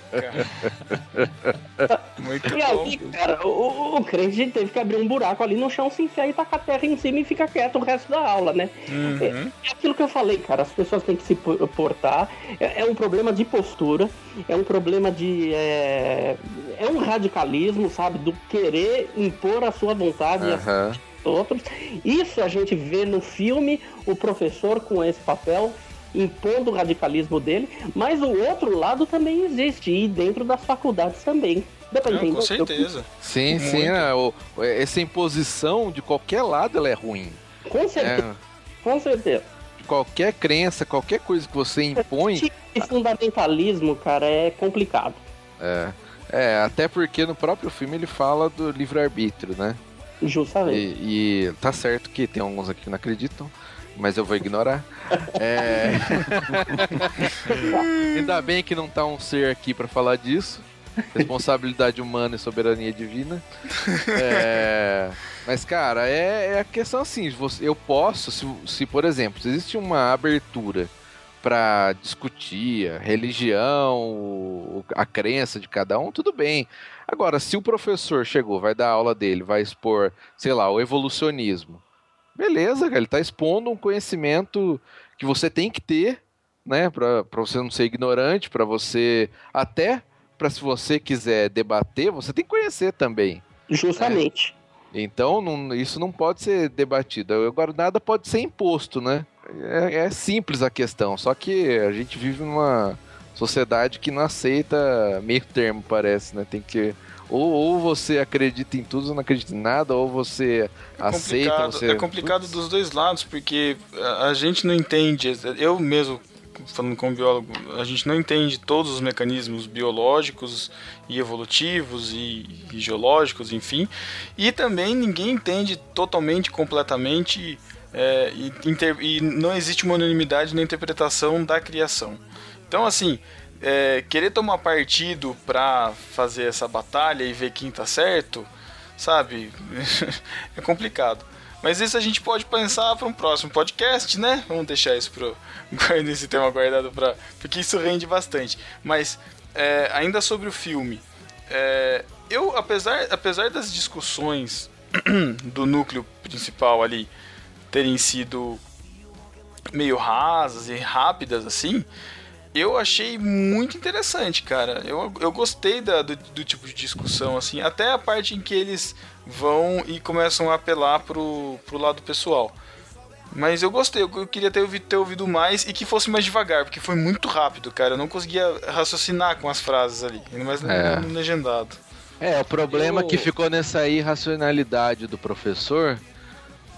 Muito E aí, cara, o, o, o crente teve que abrir um buraco ali no chão, se enfiar e tacar a terra em cima e ficar quieto o resto da aula, né? Uhum. É aquilo que eu falei, cara, as pessoas têm que se po- portar. É, é um problema de postura, é um problema de. É, é um radicalismo, sabe? Do querer impor a sua vontade e a outros. Isso a gente vê no filme o professor com esse papel impondo o radicalismo dele, mas o outro lado também existe e dentro das faculdades também. Dá pra Não, entender? com certeza. Sim, sim. Muito. né, o- essa imposição de qualquer lado ela é ruim. Com certeza, né? com certeza. Qualquer crença, qualquer coisa que você impõe. Esse tipo de fundamentalismo, cara, é complicado. É, é, até porque no próprio filme ele fala do livre-arbítrio, né? Justamente. E, e tá certo que tem alguns aqui que não acreditam, mas eu vou ignorar. É... Ainda bem que não tá um ser aqui pra falar disso. Responsabilidade humana e soberania divina. É, Mas, cara, é, é a questão assim: você- eu posso, se, se por exemplo, se existe uma abertura pra discutir a religião, a crença de cada um, tudo bem. Agora, se o professor chegou, vai dar aula dele, vai expor, sei lá, o evolucionismo. Beleza, cara, ele tá expondo um conhecimento que você tem que ter, né, pra você não ser ignorante, pra você até pra se você quiser debater, você tem que conhecer também. Justamente. Então, não- isso não pode ser debatido. Agora, nada pode ser imposto, né? É, é simples a questão, só que a gente vive numa sociedade que não aceita meio termo, parece, né? Tem que. Ou, ou você acredita em tudo ou não acredita em nada, ou você aceita. complicado, Você... é complicado dos dois lados, porque a, a gente não entende, eu mesmo, falando como biólogo, a gente não entende todos os mecanismos biológicos e evolutivos e, e geológicos, enfim, e também ninguém entende totalmente, completamente, é, e, inter- e não existe uma unanimidade na interpretação da criação. Então, assim, é, querer tomar partido pra fazer essa batalha e ver quem tá certo, sabe? é complicado. Mas isso a gente pode pensar para um próximo podcast, né? Vamos deixar isso pro esse tema guardado para porque isso rende bastante. Mas é, ainda sobre o filme, é, eu apesar apesar das discussões do núcleo principal ali terem sido meio rasas e rápidas assim, eu achei muito interessante, cara. Eu, eu gostei da, do, do tipo de discussão, assim, até a parte em que eles vão e começam a apelar pro, pro lado pessoal. Mas eu gostei, eu, eu queria ter ouvido, ter ouvido mais e que fosse mais devagar, porque foi muito rápido, cara. Eu não conseguia raciocinar com as frases ali, ainda mais no, É. no legendado. É, o problema Eu- que ficou nessa irracionalidade do professor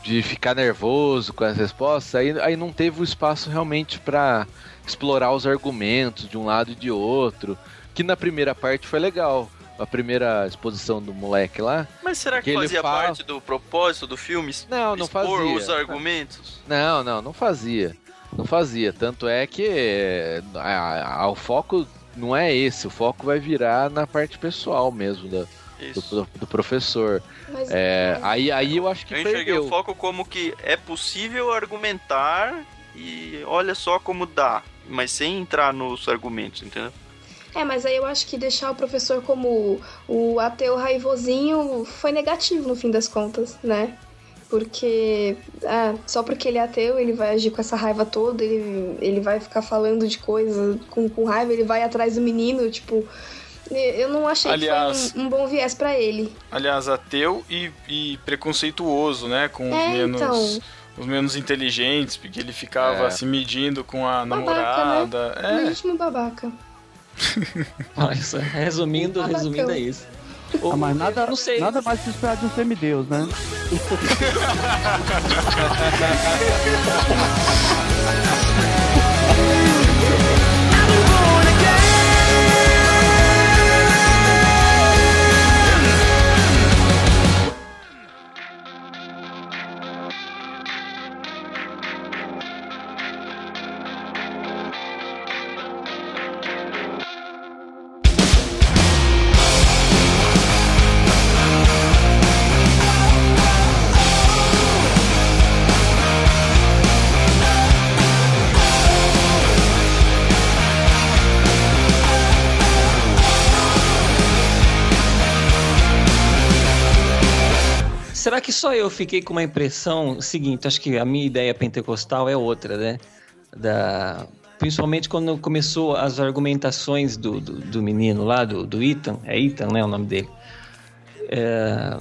de ficar nervoso com as respostas, aí, aí não teve o espaço realmente pra explorar os argumentos de um lado e de outro, que na primeira parte foi legal. A primeira exposição do moleque lá. Mas será que, Que ele fazia fala- parte do propósito do filme? Não, não expor fazia. os argumentos? Não, não, não fazia. Não fazia. Tanto é que é, a- a- o foco não é esse. O foco vai virar na parte pessoal mesmo da- do, do- do professor. Mas, É, aí, aí eu acho que Eu enxerguei perdeu. o foco como que é possível argumentar e olha só como dá, mas sem entrar nos argumentos, entendeu? É, mas aí eu acho que deixar o professor como o ateu raivosinho foi negativo no fim das contas, né? Porque ah, só porque ele é ateu, ele vai agir com essa raiva toda, ele, ele vai ficar falando de coisa com, com raiva, ele vai atrás do menino, tipo. Eu não achei aliás, que foi um, um bom viés para ele. Aliás, ateu e, e, preconceituoso, né? Com é, os menos. Então os menos inteligentes, porque ele ficava é. se medindo com a babaca, namorada. Né? É. Legítimo babaca. Nossa, resumindo, resumindo é isso. Ah, mas nada, não sei. nada mais se esperar de um semideus, né? eu fiquei com uma impressão seguinte? Acho que a minha ideia pentecostal é outra, né? Da, principalmente quando começou as argumentações do, do, do menino lá, do, do Ethan, é Ethan, né, o nome dele. É,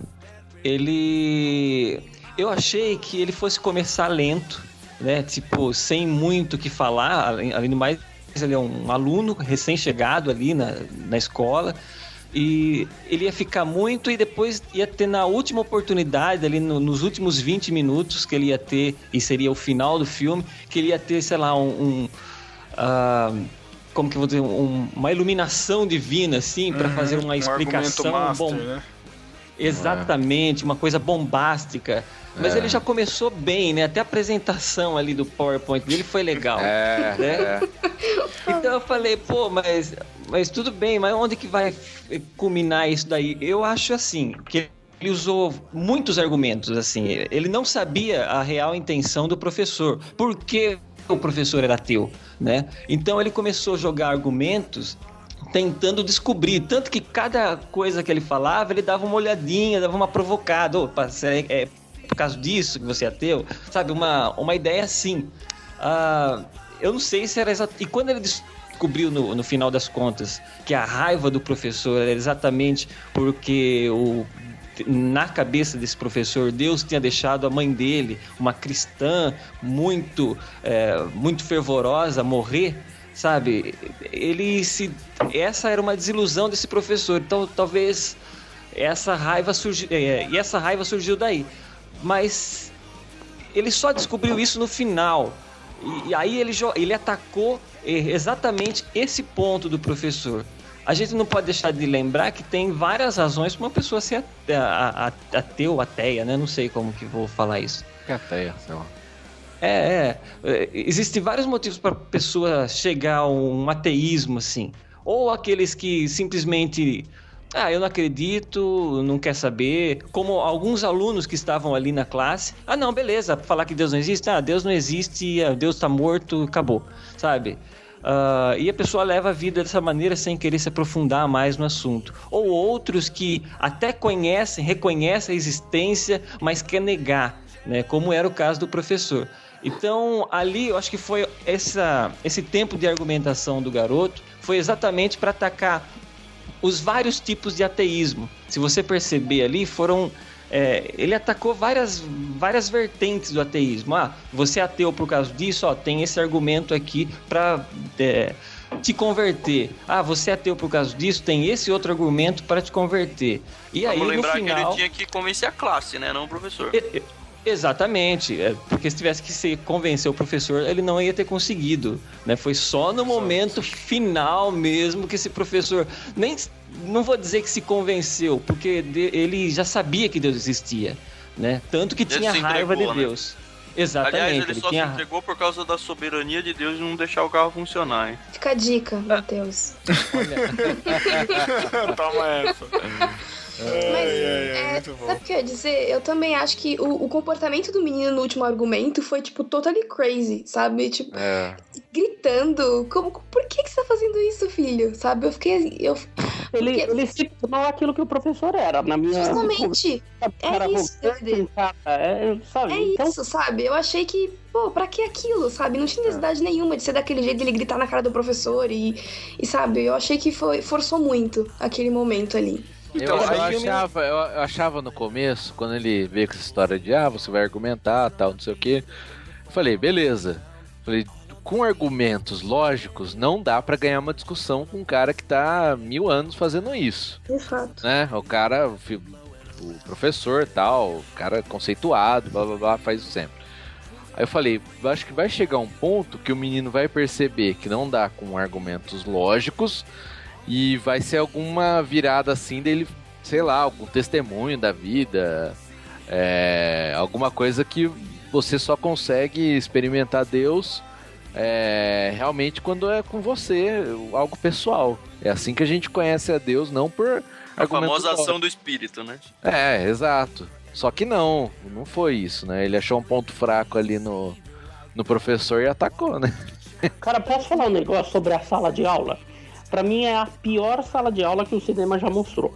ele, eu achei que ele fosse começar lento, né, tipo sem muito o que falar, além do mais ele é um aluno recém-chegado ali na, na escola e ele ia ficar muito e depois ia ter na última oportunidade, ali no, nos últimos 20 minutos que ele ia ter, e seria o final do filme, que ele ia ter, sei lá, um. um uh, como que eu vou dizer? Um, uma iluminação divina, assim, para uhum, fazer uma explicação. Um master, bom, né? Exatamente, uma coisa bombástica. Mas é. ele já começou bem, né? Até a apresentação ali do PowerPoint dele foi legal. É, né? é. Então eu falei, pô, mas, mas tudo bem, mas onde que vai culminar isso daí? Eu acho assim, que ele usou muitos argumentos, assim. Ele não sabia a real intenção do professor. Por que o professor era ateu, né? Então ele começou a jogar argumentos tentando descobrir. Tanto que cada coisa que ele falava, ele dava uma olhadinha, dava uma provocada. Opa, é, por causa disso que você é ateu? Sabe, uma, uma ideia assim. Uh, eu não sei se era exatamente. E quando ele descobriu no, no final das contas que a raiva do professor era exatamente porque o na cabeça desse professor, Deus tinha deixado a mãe dele, uma cristã muito, é, muito fervorosa, morrer, sabe? Ele se, essa era uma desilusão desse professor. Então, talvez essa raiva surgiu, é, e essa raiva surgiu daí. Mas ele só descobriu isso no final. E, aí ele, ele atacou exatamente esse ponto do professor. A gente não pode deixar de lembrar que tem várias razões para uma pessoa ser ateu, ateia, né? Não sei como que vou falar isso. Ateia, sei lá. É, é. Existem vários motivos para a pessoa chegar a um ateísmo, assim. Ou aqueles que simplesmente ah, eu não acredito, não quer saber. Como alguns alunos que estavam ali na classe. Ah, não, beleza, falar que Deus não existe. Ah, Deus não existe, ah, Deus está morto, acabou, sabe? Uh, e a pessoa leva a vida dessa maneira sem querer se aprofundar mais no assunto. Ou outros que até conhecem, reconhecem a existência, mas quer negar, né? Como era o caso do professor. Então, ali eu acho que foi essa, esse tempo de argumentação do garoto foi exatamente para atacar os vários tipos de ateísmo. Se você perceber ali, foram. É, ele atacou várias, várias vertentes do ateísmo. Ah, você é ateu por causa disso, ó, tem esse argumento aqui para é, te converter. Ah, você é ateu por causa disso, tem esse outro argumento para te converter. E Vamos aí, lembrar no final, que ele tinha que convencer a classe, né, não o professor. Exatamente, é, porque se tivesse que se convencer o professor, ele não ia ter conseguido, né? Foi só no momento final mesmo que esse professor nem não vou dizer que se convenceu, porque ele já sabia que Deus existia, né? Tanto que ele tinha raiva de né? Deus. Exatamente. Aliás, ele, ele só tinha... se entregou por causa da soberania de Deus e não deixar o carro funcionar, hein? Fica a dica, Matheus. Toma essa. Mas, é, sabe o que eu ia dizer? Eu também acho que o, o, comportamento do menino no último argumento foi, tipo, totally crazy, sabe? Tipo, é. gritando. Como, por que, que você tá fazendo isso, filho? Sabe? Eu fiquei. Eu, ele, porque... ele se tornou aquilo que o professor era, na minha. Justamente. É isso. É, sabe? é então... isso, sabe? Eu achei que pô, pra que aquilo, sabe? Não tinha necessidade nenhuma de ser daquele jeito, dele gritar na cara do professor e, e sabe? Eu achei que foi, forçou muito aquele momento ali. Então, eu, eu achava, eu achava no começo, quando ele veio com essa história de ah, você vai argumentar, tal, não sei o que. Falei, beleza. Falei, com argumentos lógicos, não dá para ganhar uma discussão com um cara que tá mil anos fazendo isso. De fato. Né? O cara, o professor tal, o cara conceituado, blá blá blá, faz isso sempre. Aí eu falei, acho que vai chegar um ponto que o menino vai perceber que não dá com argumentos lógicos e vai ser alguma virada assim dele, sei lá, algum testemunho da vida, é, alguma coisa que você só consegue experimentar Deus é, realmente quando é com você, algo pessoal. É assim que a gente conhece a Deus, não por. A famosa ação do espírito, né? É, exato. Só que não, não foi isso, né? Ele achou um ponto fraco ali no, no professor e atacou, né? Cara, posso falar um negócio sobre a sala de aula? Para mim é a pior sala de aula que o cinema já mostrou,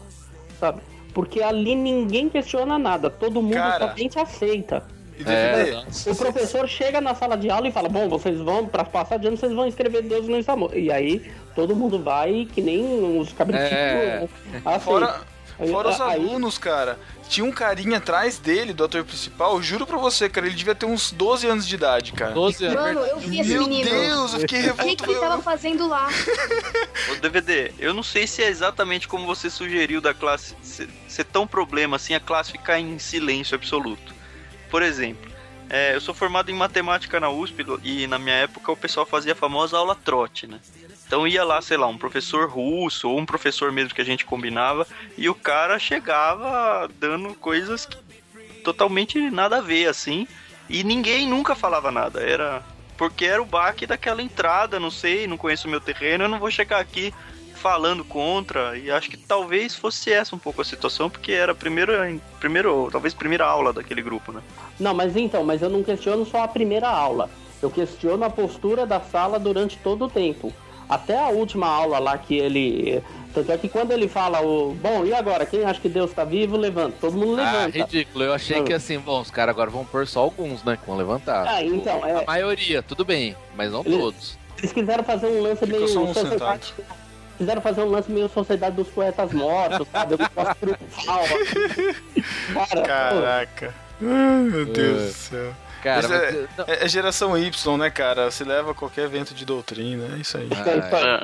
sabe? Porque ali ninguém questiona nada, todo mundo Cara, somente aceita. É, o professor chega na sala de aula e fala: Bom, vocês vão, para passar de ano, vocês vão escrever Deus no amor. E aí todo mundo vai, que nem os cabritinhos. É. Assim. Fora, fora os aí, alunos, cara. Tinha um carinha atrás dele, do ator principal, juro pra você, cara, ele devia ter uns 12 anos de idade, cara. 12 anos. Mano, eu vi esse Meu menino. Meu Deus, eu fiquei revoltado. O que, que ele tava fazendo lá? O DVD, eu não sei se é exatamente como você sugeriu da classe ser tão problema assim, a classe ficar em silêncio absoluto. Por exemplo, é, eu sou formado em matemática na USP e na minha época o pessoal fazia a famosa aula trote, né? Então ia lá, sei lá, um professor russo ou um professor mesmo que a gente combinava e o cara chegava dando coisas totalmente nada a ver assim e ninguém nunca falava nada. Era porque era o baque daquela entrada, não sei, não conheço o meu terreno, eu não vou chegar aqui falando contra e acho que talvez fosse essa um pouco a situação porque era a primeiro, talvez primeira aula daquele grupo, né? Não, mas então, mas eu não questiono só a primeira aula. Eu questiono a postura da sala durante todo o tempo até a última aula lá que ele. Tanto é que quando ele fala o. Bom, e agora? Quem acha que Deus está vivo, levanta. Todo mundo ah, levanta. Ah, ridículo. Eu achei que assim, bom, os caras agora vão pôr só alguns, né? Que vão levantar. Ah, então. É... A maioria, tudo bem, mas não eles, todos. Eles quiseram fazer um lance meio. Sociedade, quiseram fazer um lance meio Sociedade dos Poetas Mortos, sabe? Eu Cara, Caraca. Ai, meu Deus do céu. Cara, mas é, mas... É, é, geração Y, né, cara? Se leva qualquer evento de doutrina, é isso aí. Ah,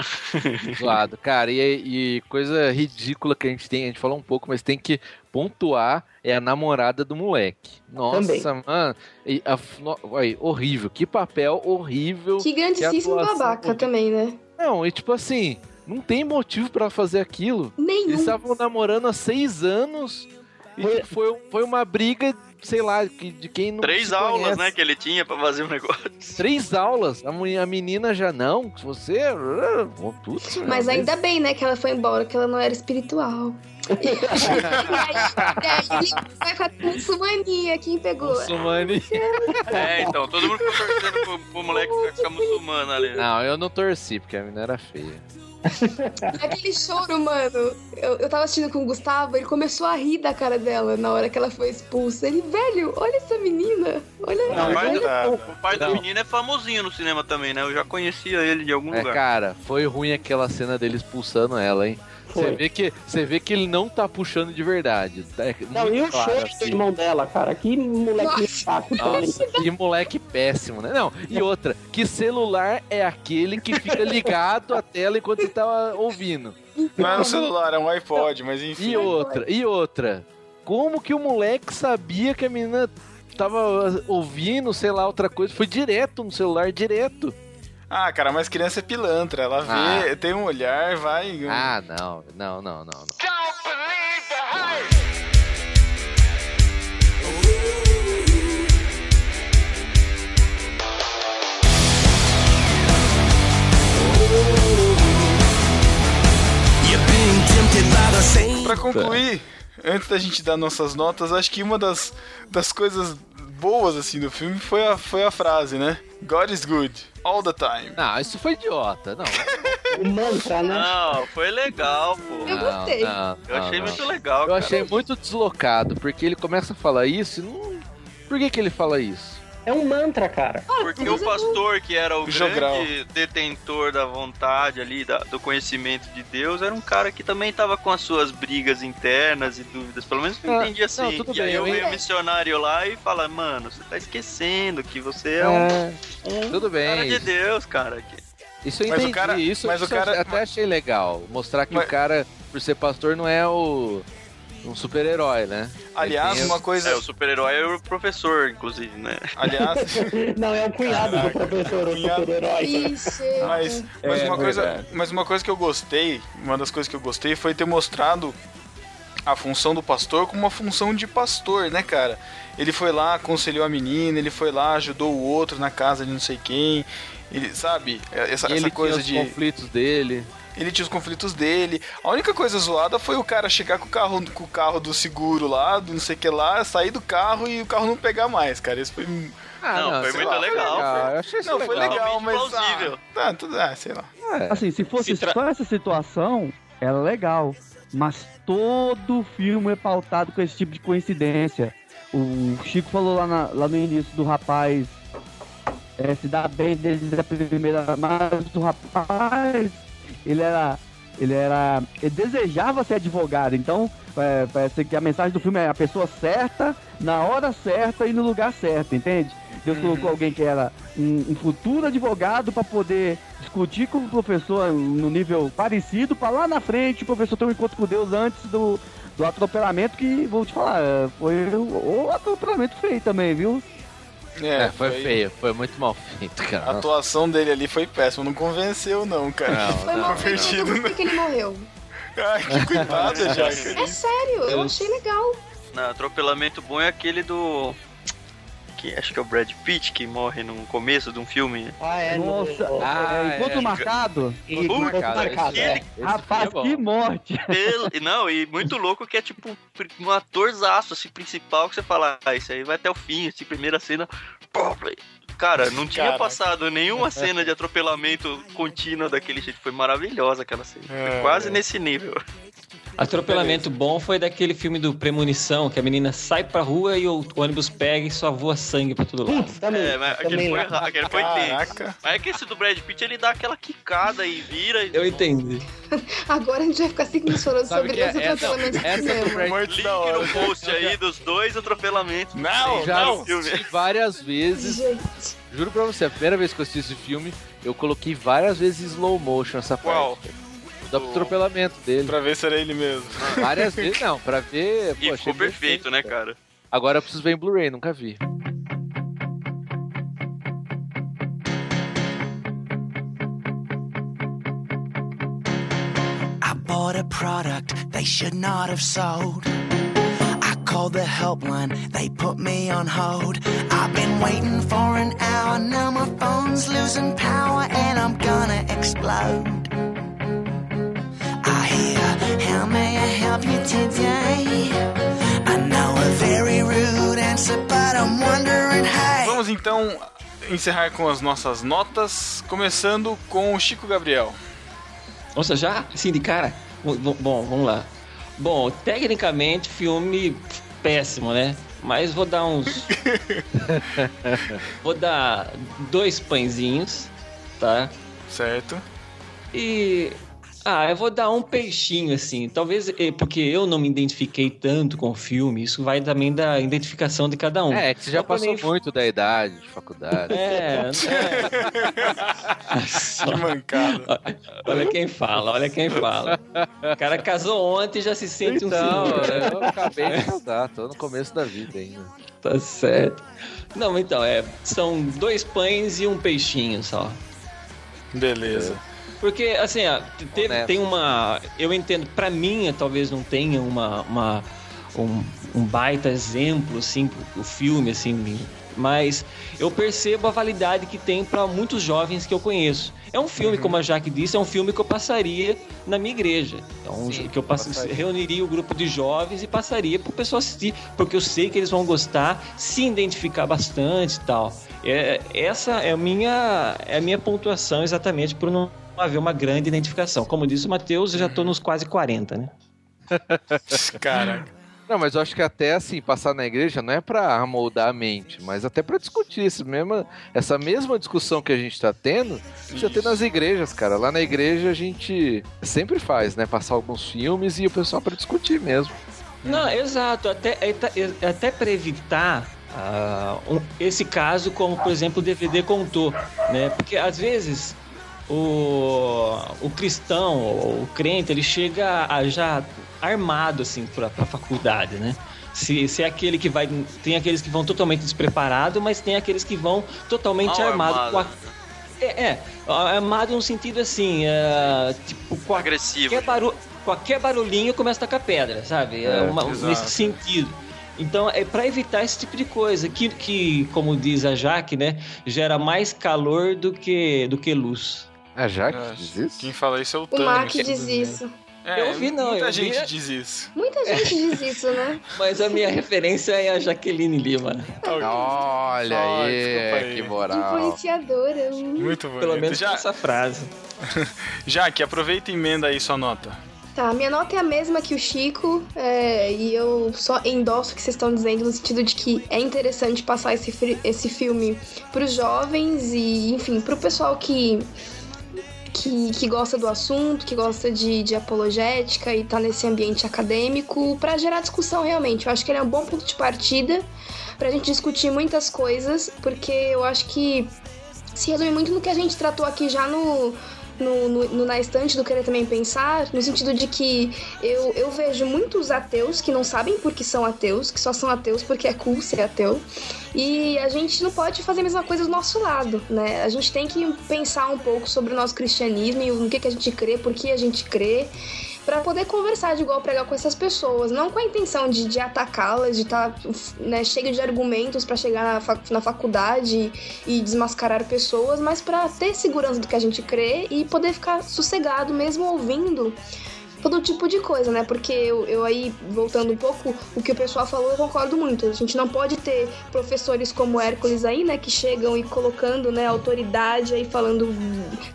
é. Zoado. Cara, e, e, coisa ridícula que a gente tem, a gente falou um pouco, mas tem que pontuar, é a namorada do moleque. Nossa, Também. mano. E a, no, aí, horrível. Que papel horrível. Que grandíssimo que babaca horrível. também, né? Não, e tipo assim, não tem motivo para fazer aquilo. Nenhum. Eles estavam namorando há seis anos. E foi, foi, foi uma briga sei lá, de quem não. Três aulas, conhece. né, que ele tinha pra fazer um negócio. Três aulas. A, a menina já não. Você. Putz, Mas ainda bem, né, que ela foi embora, que ela não era espiritual. e aí, ele vai com a muçulmania, quem pegou? Muçulmania. É, então, todo mundo ficou torcendo pro, pro moleque ficar muçulmano ali. Não, eu não torci, porque a menina era feia. Aquele choro, mano. Eu, eu tava assistindo com o Gustavo, ele começou a rir da cara dela na hora que ela foi expulsa. Ele, velho, olha essa menina. Olha Não, o pai, do, o pai do menino é famosinho no cinema também, né? Eu já conhecia ele de algum é, lugar. Cara, foi ruim aquela cena dele expulsando ela, hein? Você vê, que, você vê que ele não tá puxando de verdade. É não, e o claro, choro assim. do irmão dela, cara? Que moleque saco também. Que moleque péssimo, né? Não, e outra, que celular é aquele que fica ligado à tela enquanto você tá ouvindo? Não é um celular, é um iPod, mas enfim. E outra, e outra. Como que o moleque sabia que a menina tava ouvindo, sei lá, outra coisa? Foi direto no celular, direto. Ah, cara, mas criança é pilantra. Ela vê, ah. tem um olhar, vai. Ah, não, não, não, não. não. Pra concluir, antes da gente dar nossas notas, acho que uma das, das coisas boas assim do filme foi a, foi a frase, né? God is good all the time. Não, isso foi idiota, não. O mantra, né? Não, foi legal, pô. Eu gostei. Não, Eu não, achei não. muito legal, Eu cara. achei muito deslocado, porque ele começa a falar isso e não. Por que, que ele fala isso? É um mantra, cara. Porque o pastor, que era o Jogral. grande detentor da vontade ali, da- do conhecimento de Deus, era um cara que também tava com as suas brigas internas e dúvidas. Pelo menos eu Ah, entendi assim. não, tudo e aí bem, eu vem o entendi. missionário lá e fala, mano, você tá esquecendo que você é, um, É, um tudo bem. cara de Deus, cara. Que- Isso eu Mas o entendi, cara- isso, mas o isso eu cara- até achei legal. Mostrar que Mas- o cara, por ser pastor, não é o um super-herói, né? Aliás, uma coisa. É, o super-herói é o professor, inclusive, né? Aliás, Não, é o cunhado do Caraca, professor, o cunhado. super-herói. Mas, mas, É uma coisa, mas uma coisa que eu gostei, uma das coisas que eu gostei foi ter mostrado a função do pastor como uma função de pastor, né, cara? Ele foi lá, aconselhou a menina, ele foi lá, ajudou o outro na casa de não sei quem. Ele, sabe? Essa, E essa ele coisa tinha os de. conflitos dele. Ele tinha os conflitos dele. A única coisa zoada foi o cara chegar com o carro, com o carro do seguro lá, do não sei o que lá, sair do carro e o carro não pegar mais, cara. Isso foi. Ah, Não, foi sei muito lá, legal, Eu achei isso Não, foi legal. legal, mas. Plausível. Ah, tá, tudo. Ah, sei lá. É. Assim, se fosse Se tra- só essa situação, era legal. Mas todo filme é pautado com esse tipo de coincidência. O Chico falou lá, na- lá no início do rapaz é, se dá bem desde a primeira, mas o rapaz, ele era, ele era, ele desejava ser advogado. Então, é, parece que a mensagem do filme é a pessoa certa, na hora certa e no lugar certo, entende? Deus colocou alguém que era um, um futuro advogado para poder discutir com o professor no nível parecido, para lá na frente o professor ter um encontro com Deus antes do, do atropelamento, que vou te falar, é, foi o, o atropelamento feio também, viu? É, foi, feio, foi muito mal feito, A cara. atuação dele ali foi péssima, não convenceu não, cara. Não, Foi não, mal feito, eu Perdido, gostei que ele morreu. Ai, que cuidado, já. É sério, eu achei legal. Não, atropelamento bom é aquele do. Que acho que é o Brad Pitt que morre no começo de um filme. Ah, é. Nossa, no- Ah, é, é. marcado, E Puta, cara, marcado, esse- é. Esse rapaz, é que morte. Pelo- Não, e muito louco que é tipo um atorzaço assim, principal que você fala, ah, isso aí vai até o fim, assim, primeira cena. Cara, não tinha Caraca. passado nenhuma cena de atropelamento contínua daquele jeito. Foi maravilhosa aquela cena. Foi É. quase nesse nível. Atropelamento bom foi daquele filme do Premonição, que a menina sai pra rua e o ônibus pega e só voa sangue pra todo lado. Putz, também. É, mas aquele também foi, ra- aquele foi tenso. Caraca. Mas é que esse do Brad Pitt ele dá aquela quicada e vira. e- Eu entendi. Agora a gente vai ficar cinco minutos falando sobre que é- os essa- atropelamentos do essa do cinema. Brad- Link no post aí dos dois atropelamentos. Não, Já não. assisti várias vezes. Gente, Juro pra você, a primeira vez que eu assisti esse filme, eu coloquei várias vezes slow motion essa Qual? parte. Do atropelamento dele. Pra ver se era ele mesmo. Várias vezes, não, pra ver. E pô, ficou bem perfeito, feito, né, cara? Agora eu preciso ver em Blu-ray, nunca vi. I bought a product they should not have sold. I called the helpline, they put me on hold. I've been waiting for an hour, now my phone's losing power and I'm gonna explode. How may I help you today? I know a very rude answer, but I'm wondering, hey. Vamos então encerrar com as nossas notas, começando com o Chico Gabriel. Nossa, já? Assim, de cara? Bom, bom, vamos lá. Bom, tecnicamente, filme péssimo, né? Mas vou dar uns. vou dar dois pãezinhos, tá? Certo? E. Ah, eu vou dar um peixinho, assim. Talvez eh, porque eu não me identifiquei tanto com o filme, isso vai também da identificação de cada um. É, que você já Então, passou mim, muito da idade de faculdade. É, é. Que mancada. Olha quem fala, olha quem fala. O cara casou ontem e já se sente um Então, senhor. eu acabei de casar, tô no começo da vida ainda. Tá certo. Não, então, é. São dois pães e um peixinho só. Beleza. Porque, assim, teve, tem uma. Eu entendo, pra mim, talvez não tenha uma. uma um, um baita exemplo, assim, pro filme, assim, Mas eu percebo a validade que tem para muitos jovens que eu conheço. É um filme, uhum. como a Jaque disse, é um filme que eu passaria na minha igreja. Um Sim, que eu pass... reuniria o um grupo de jovens e passaria para o pessoal assistir, porque eu sei que eles vão gostar, se identificar bastante e tal. É, essa é a minha, é a minha pontuação exatamente por não haver uma grande identificação. Como disse o Matheus, eu já estou nos quase 40, né? Caraca. Não, mas eu acho que até assim, passar na igreja não é para amoldar a mente, mas até para discutir esse mesmo, essa mesma discussão que a gente tá tendo, precisa ter nas igrejas, cara. Lá na igreja a gente sempre faz, né? Passar alguns filmes e o pessoal para discutir mesmo. Não, exato. Até, até para evitar uh, um, esse caso, como por exemplo o DVD contou, né? Porque às vezes o, o cristão, o crente, ele chega a, já armado assim para a faculdade, né? Se, se é aquele que vai. Tem aqueles que vão totalmente despreparados, mas tem aqueles que vão totalmente armados. Armado. A, é, é, armado no sentido assim, é, tipo, com agressivo. Qualquer, barulho, qualquer barulhinho começa a tacar pedra, sabe? É, uma, nesse sentido. Então, é para evitar esse tipo de coisa, que, que, como diz a Jaque, né, gera mais calor do que, do que luz. A Jaque diz isso? Quem fala isso é o Tânia. O Mark diz isso. É, eu vi, não. Muita eu gente vi... diz isso. Muita gente diz isso, né? Mas a minha referência é a Jaqueline Lima. Olha aí, que moral. Influenciadora. Muito bom. Pelo menos Já... essa frase. Jaque, aproveita e emenda aí sua nota. Tá, minha nota é a mesma que o Chico, é, e eu só endosso o que vocês estão dizendo no sentido de que é interessante passar esse, esse filme pros jovens e, enfim, pro pessoal que que, que gosta do assunto, que gosta de, de apologética e tá nesse ambiente acadêmico, para gerar discussão realmente. Eu acho que ele é um bom ponto de partida pra gente discutir muitas coisas, porque eu acho que se resume muito no que a gente tratou aqui já no, no, no, no, na estante do Querer Também Pensar, no sentido de que eu, eu vejo muitos ateus que não sabem por que são ateus, que só são ateus porque é cool ser ateu. E a gente não pode fazer a mesma coisa do nosso lado, né? A gente tem que pensar um pouco sobre o nosso cristianismo e no que, que a gente crê, por que a gente crê para poder conversar de igual pregar com essas pessoas, não com a intenção de, de atacá-las, de estar tá, né, cheio de argumentos para chegar na, fac na faculdade e desmascarar pessoas, mas para ter segurança do que a gente crê e poder ficar sossegado mesmo ouvindo todo tipo de coisa, né? Porque eu, eu aí, voltando um pouco, o que o pessoal falou, eu concordo muito. A gente não pode ter professores como Hércules aí, né? Que chegam e colocando, né, autoridade aí falando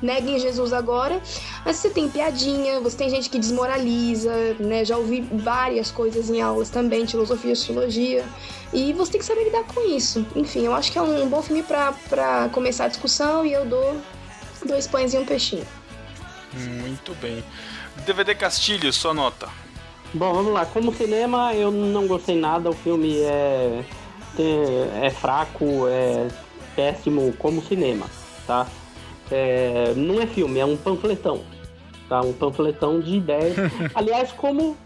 neguem Jesus agora. Mas você tem piadinha, você tem gente que desmoraliza, né? Já ouvi várias coisas em aulas também, filosofia, sociologia. E você tem que saber lidar com isso. Enfim, eu acho que é um bom filme pra começar a discussão e eu dou dois pães e um peixinho. Muito bem. DVD Castilho, sua nota. Bom, vamos lá. Como cinema, eu não gostei nada. O filme é, é fraco, é péssimo como cinema, tá? É, não é filme, é um panfletão, tá? Um panfletão de ideias. Aliás, como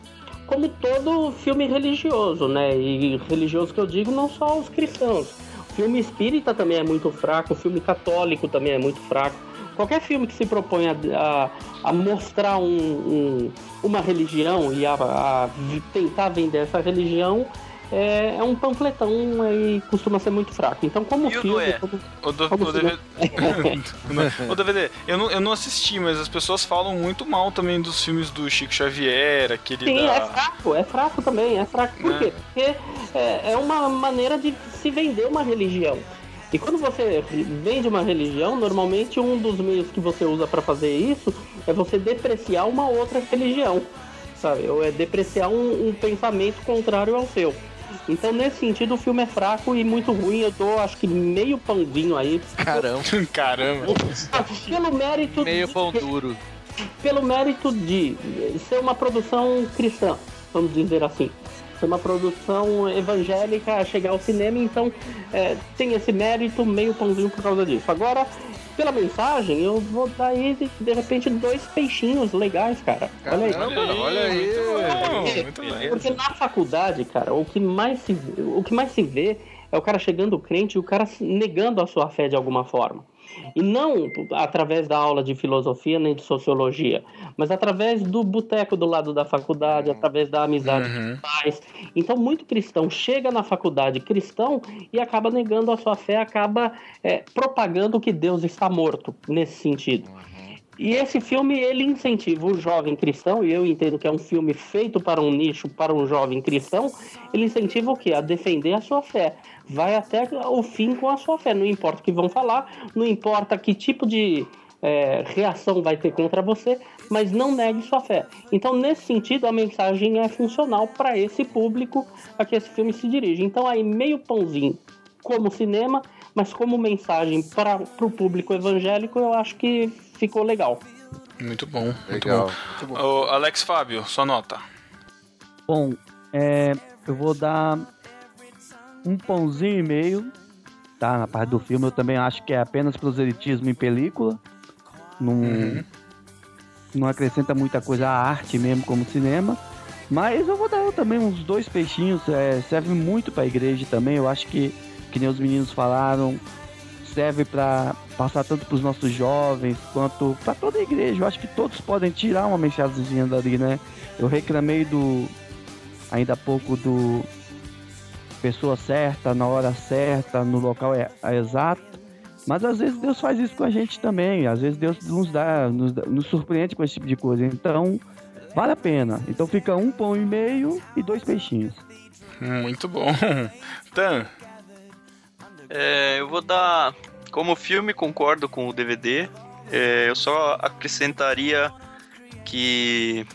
como todo filme religioso, né? E religioso que eu digo não só os cristãos. O filme espírita também é muito fraco, o filme católico também é muito fraco qualquer filme que se propõe a, a, a mostrar um, um, uma religião e a, a, tentar vender essa religião é, é um panfletão e costuma ser muito fraco. Então, como e filme. O, como, o, do, como o, DVD, o DVD, eu não, eu não assisti, mas as pessoas falam muito mal também dos filmes do Chico Xavier, aquele. Sim, da... é fraco, é fraco também, é fraco. Por é. quê? Porque é, é uma maneira de se vender uma religião. E quando você vem de uma religião, normalmente um dos meios que você usa para fazer isso é você depreciar uma outra religião, sabe? Ou é depreciar um, um, pensamento contrário ao seu. Então, nesse sentido, o filme é fraco e muito ruim. Eu dou, acho que, meio pãozinho aí. Caramba. Caramba. Pelo mérito. Meio de, pão duro. Pelo mérito de ser uma produção cristã, vamos dizer assim ser uma produção evangélica a chegar ao cinema, então é, tem esse mérito meio pãozinho por causa disso. Agora, pela mensagem, eu vou dar aí, de, de repente, dois peixinhos legais, cara. Olha aí. olha aí. Muito bom, Porque na faculdade, cara, o que mais se, o que mais se vê é o cara chegando crente e o cara negando a sua fé de alguma forma. E não através da aula de filosofia nem de sociologia, mas através do boteco do lado da faculdade, através da amizade Uhum. dos pais. Então, muito cristão chega na faculdade cristão e acaba negando a sua fé, acaba é, propagando que Deus está morto, nesse sentido. E esse filme, ele incentiva o jovem cristão, e eu entendo que é um filme feito para um nicho, para um jovem cristão, ele incentiva o quê? A defender a sua fé. Vai até o fim com a sua fé, não importa o que vão falar, não importa que tipo de é, reação vai ter contra você, mas não negue sua fé. Então, nesse sentido, a mensagem é funcional para esse público a que esse filme se dirige. Então, aí, meio pãozinho como cinema, mas como mensagem para o público evangélico, eu acho que ficou legal. Muito bom, muito Legal. bom. Ô, Alex Fábio, sua nota. Bom, é, eu vou dar um pãozinho e meio, tá? Na parte do filme, eu também acho que é apenas proselitismo em película. Não, Uhum. não acrescenta muita coisa à arte mesmo como cinema. Mas eu vou dar também uns dois peixinhos, é, serve muito pra igreja também. Eu acho que, que nem os meninos falaram, serve pra passar tanto pros nossos jovens quanto pra toda a igreja. Eu acho que todos podem tirar uma mensagenzinha dali, né? Eu reclamei do ainda há pouco do pessoa certa, na hora certa, no local é, é exato. Mas às vezes Deus faz isso com a gente também. Às vezes Deus nos dá, nos, dá- nos surpreende com esse tipo de coisa. Então, vale a pena. Então fica um pão e meio e dois peixinhos. Muito bom. Tan, É, eu vou dar. Como filme, concordo com o DVD. É, eu só acrescentaria que.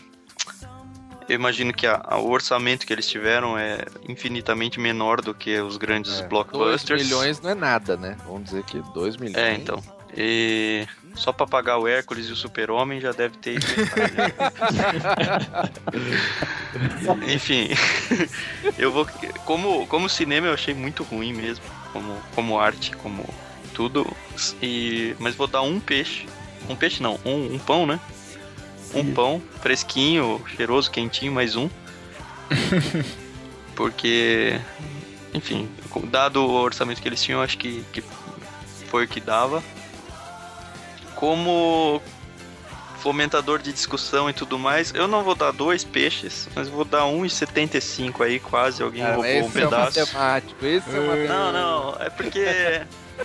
Eu imagino que a- a- o orçamento que eles tiveram é infinitamente menor do que os grandes 2 blockbusters. milhões não é nada, né? Vamos dizer que 2 milhões. É, então. E só pra pagar o Hércules e o Super-Homem já deve ter. Enfim, eu vou. Como, como cinema eu achei muito ruim mesmo. Como, como arte, como tudo. E, mas vou dar um peixe. Um peixe não, um, um pão, né? Um pão fresquinho, cheiroso, quentinho, mais um. Porque, enfim, dado o orçamento que eles tinham, acho que, que foi o que dava. Como fomentador de discussão e tudo mais, eu não vou dar dois peixes, mas vou dar 1,75 aí, quase alguém Cara, roubou um é o pedaço. matemático, esse é o matemático. Não, não, é porque.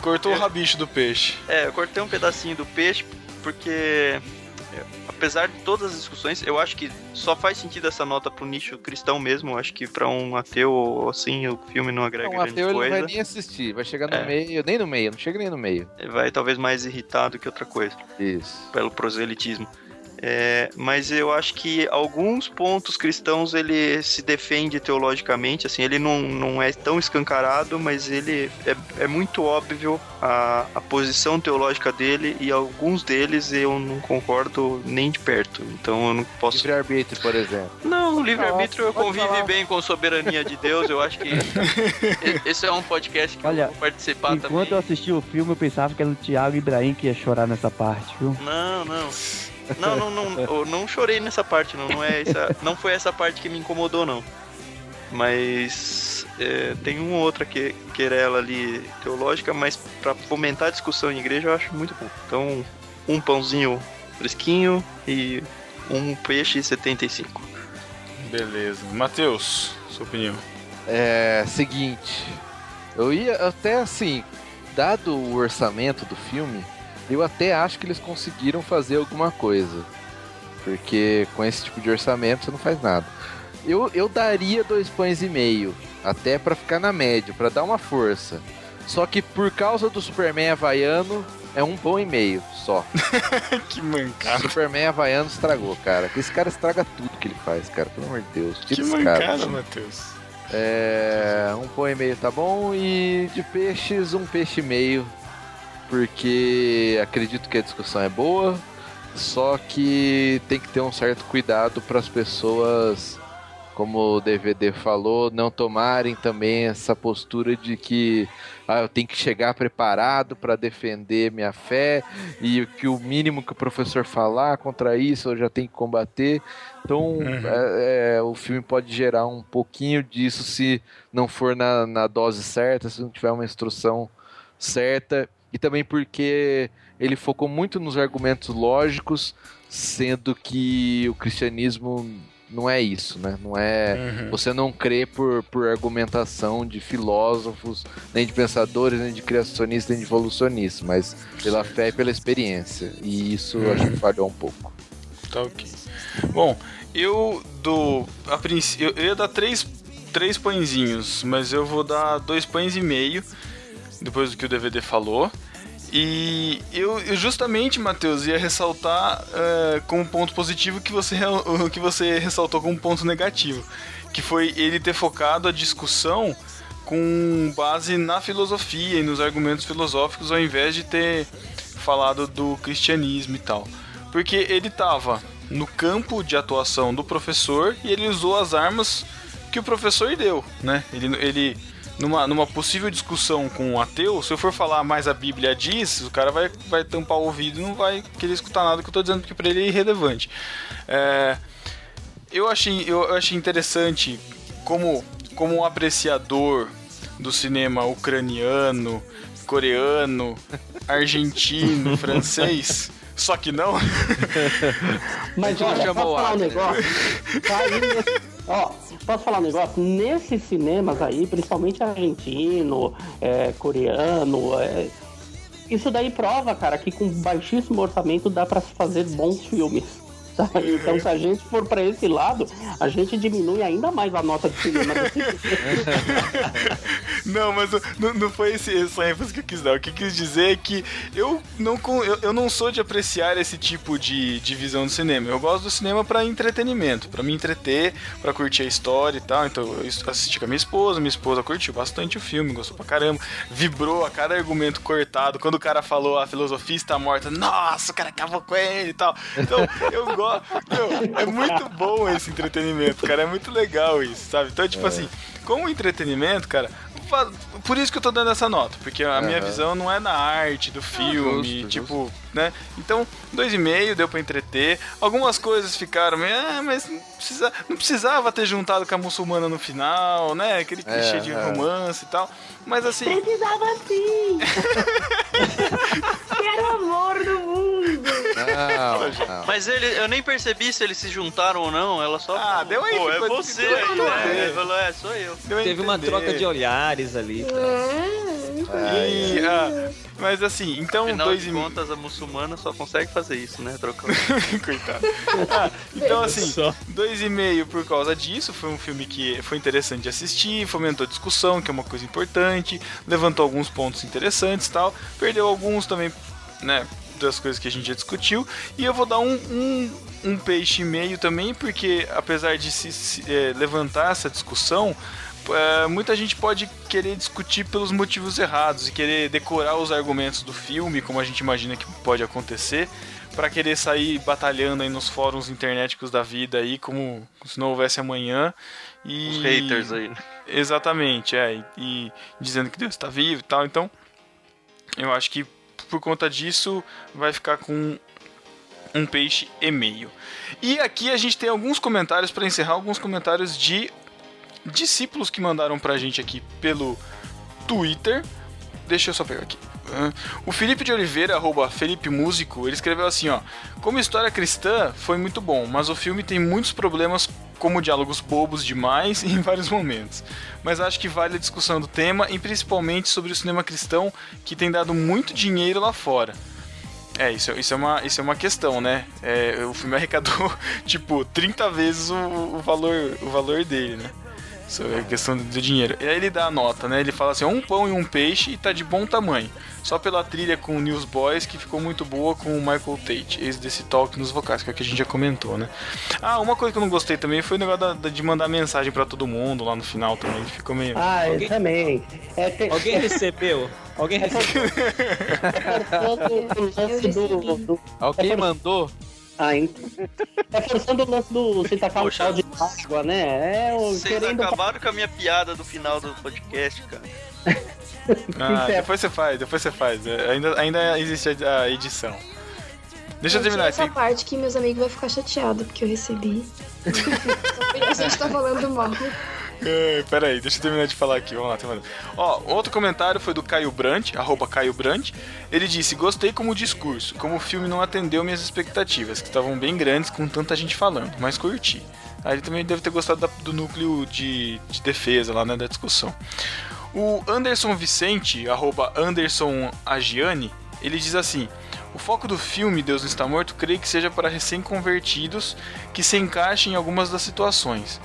Cortou o rabicho do peixe. É, eu cortei um pedacinho do peixe porque. é, Apesar de todas as discussões, eu acho que só faz sentido essa nota pro nicho cristão mesmo. Eu acho que pra um ateu, assim, o filme não agrega Não, o grande ateu ele não coisa. vai nem assistir, vai chegar no É. meio, nem no meio, não chega nem no meio. Ele vai talvez mais irritado que outra coisa. Isso. pelo proselitismo. É, mas eu acho que alguns pontos cristãos ele se defende teologicamente, assim, ele não, não é tão escancarado, mas ele é, é muito óbvio a, a posição teológica dele e alguns deles eu não concordo nem de perto. Então eu não posso. Livre-arbítrio, por exemplo. Não, o livre-arbítrio eu convive falar. bem com soberania de Deus. Eu acho que esse é um podcast que Olha, eu vou participar Enquanto também. eu assisti o filme, eu pensava que era o Thiago Ibrahim que ia chorar nessa parte, viu? Não, não. Não, não, não, eu não chorei nessa parte, não. Não, é essa, não foi essa parte que me incomodou, não. Mas é, tem uma ou outra que, querela ali teológica, mas pra fomentar a discussão em igreja eu acho muito bom. Então, um pãozinho fresquinho e um peixe 75. Beleza. Matheus, sua opinião. É, seguinte, eu ia até assim, dado o orçamento do filme, eu até acho que eles conseguiram fazer alguma coisa. Porque com esse tipo de orçamento você não faz nada. Eu, eu daria dois pães e meio, até pra ficar na média, pra dar uma força. Só que por causa do Superman havaiano, é um pão e meio só. que O mancada. Superman havaiano estragou, cara. Esse cara estraga tudo que ele faz, cara. Pelo amor de Deus. Que Tira mancada, Matheus. É, um pão e meio tá bom. E de peixes, um peixe e meio. Porque acredito que a discussão é boa. Só que tem que ter um certo cuidado para as pessoas, como o DVD falou, não tomarem também essa postura de que ah, eu tenho que chegar preparado para defender minha fé e que o mínimo que o professor falar contra isso eu já tenho que combater. Então Uhum. é, é, o filme pode gerar um pouquinho disso se não for na, na dose certa, se não tiver uma instrução certa. E também porque ele focou muito nos argumentos lógicos, sendo que o cristianismo não é isso, né? Não é. Uhum. Você não crê por, por argumentação de filósofos, nem de pensadores, nem de criacionistas, nem de evolucionistas, mas pela fé e pela experiência. E isso uhum. acho que falhou um pouco. Tá ok. Bom, eu dou. A princípio, eu ia dar três, três pãezinhos, mas eu vou dar dois pães e meio, depois do que o DVD falou. E eu, eu justamente, Matheus, ia ressaltar uh, como ponto positivo que você, que você ressaltou como ponto negativo, que foi ele ter focado a discussão com base na filosofia e nos argumentos filosóficos, ao invés de ter falado do cristianismo e tal. Porque ele estava no campo de atuação do professor e ele usou as armas que o professor deu, né? Ele, ele numa, numa possível discussão com um ateu, se eu for falar mais a Bíblia diz, o cara vai, vai tampar o ouvido e não vai querer escutar nada que eu estou dizendo, porque para ele é irrelevante. É, eu, achei, eu achei interessante como, como um apreciador do cinema ucraniano, coreano, argentino, francês. Só que não. Mas olha, posso falar um negócio? Tá aí, ó, posso falar um negócio? Nesses cinemas aí, principalmente argentino, é, coreano, é, isso daí prova, cara, que com baixíssimo orçamento dá para se fazer bons filmes. Então, se a gente for para esse lado, a gente diminui ainda mais a nota de cinema. não, mas não, não foi esse, essa ênfase que eu quis dar. O que eu quis dizer é que eu não, eu, eu não sou de apreciar esse tipo de, de visão do cinema. Eu gosto do cinema para entretenimento, para me entreter, para curtir a história e tal. Então, eu assisti com a minha esposa, minha esposa curtiu bastante o filme, gostou pra caramba, vibrou a cada argumento cortado. Quando o cara falou a filosofia está morta, nossa, o cara acabou com ele e tal. Então, eu gosto meu, é muito bom esse entretenimento, cara. É muito legal isso, sabe? Então, tipo é. assim, como entretenimento, cara, por isso que eu tô dando essa nota, porque a uhum. minha visão não é na arte do ah, filme, justo, tipo, justo. né? Então, dois e meio deu para entreter. Algumas coisas ficaram, ah, mas não, precisa, não precisava ter juntado com a muçulmana no final, né? Aquele clichê é, de é. romance e tal. Mas assim. Precisava sim! Quero amor do mundo! Não, não. Mas ele, eu nem percebi se eles se juntaram ou não. Ela só. Ah, deu aí, Pô, é você aí, né? Falou, é, sou eu. Deu Teve uma troca de ali. Pra... É, e, ah, mas assim, então Afinal dois de contas, a muçulmana só consegue fazer isso, né? Trocar. Coitado. Ah, então assim, dois e meio por causa disso. Foi um filme que foi interessante de assistir, fomentou discussão, que é uma coisa importante, levantou alguns pontos interessantes tal. Perdeu alguns também, né? Das coisas que a gente já discutiu. E eu vou dar um, um, um peixe e meio também, porque apesar de se, se é, levantar essa discussão, é, muita gente pode querer discutir pelos motivos errados e querer decorar os argumentos do filme, como a gente imagina que pode acontecer, para querer sair batalhando aí nos fóruns internéticos da vida aí, como se não houvesse amanhã. E... Os haters aí. Né? Exatamente, é. E, e dizendo que Deus está vivo e tal. Então, eu acho que por conta disso vai ficar com um peixe e meio. E aqui a gente tem alguns comentários para encerrar, alguns comentários de discípulos que mandaram pra gente aqui pelo Twitter. Deixa eu só pegar aqui. O Felipe de Oliveira, arroba Felipe Músico, ele escreveu assim, ó. Como história cristã, foi muito bom, mas o filme tem muitos problemas como diálogos bobos demais em vários momentos. Mas acho que vale a discussão do tema e principalmente sobre o cinema cristão que tem dado muito dinheiro lá fora. É, isso, isso, é, uma, isso é uma questão, né? É, o filme arrecadou, tipo, 30 vezes o, o, valor, o valor dele, né? Sobre a questão do dinheiro. E aí ele dá a nota, né? Ele fala assim: um pão e um peixe e tá de bom tamanho. Só pela trilha com o Newsboys, que ficou muito boa com o Michael Tate, ex desse talk nos vocais, que é o que a gente já comentou, né? Ah, uma coisa que eu não gostei também foi o negócio da, da, de mandar mensagem para todo mundo lá no final também. Ficou meio. Ah, eu também. É, tem... Alguém recebeu? Alguém recebeu? Alguém mandou? Ah, então. É forçando o lance do você tacar Poxa, um de água, né? É, Vocês querendo... acabaram com a minha piada do final do podcast, cara. ah, depois você faz, depois você faz. É, ainda, ainda existe a edição. Deixa eu, terminar essa parte que meus amigos vão ficar chateados porque eu recebi. a gente tá falando mal. Pera aí, deixa eu terminar de falar aqui. Vamos lá, terminando. Ó, outro comentário foi do Caio Brandt, arroba Caio. Ele disse: Gostei como discurso, como o filme não atendeu minhas expectativas, que estavam bem grandes com tanta gente falando, mas curti. Aí ele também deve ter gostado da, do núcleo de, de defesa lá, né, da discussão. O Anderson Vicente, arroba Anderson Agiani, ele diz assim: O foco do filme Deus não está morto, creio que seja para recém-convertidos que se encaixem em algumas das situações.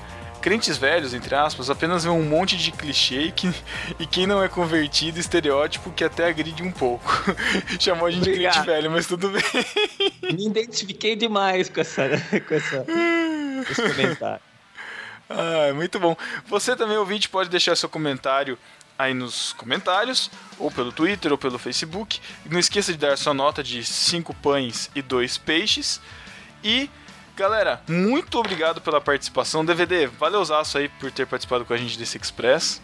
Crentes velhos, entre aspas, apenas vê um monte de clichê e, que, e quem não é convertido, estereótipo que até agride um pouco. Chamou a gente Obrigado. de crente velho, mas tudo bem. Me identifiquei demais com essa, com essa, esse comentário. Ah, muito bom. Você também, ouvinte, pode deixar seu comentário aí nos comentários, ou pelo Twitter, ou pelo Facebook. Não esqueça de dar sua nota de 5 pães e 2 peixes. E, galera, muito obrigado pela participação. DVD, valeu aço aí por ter participado com a gente desse Express.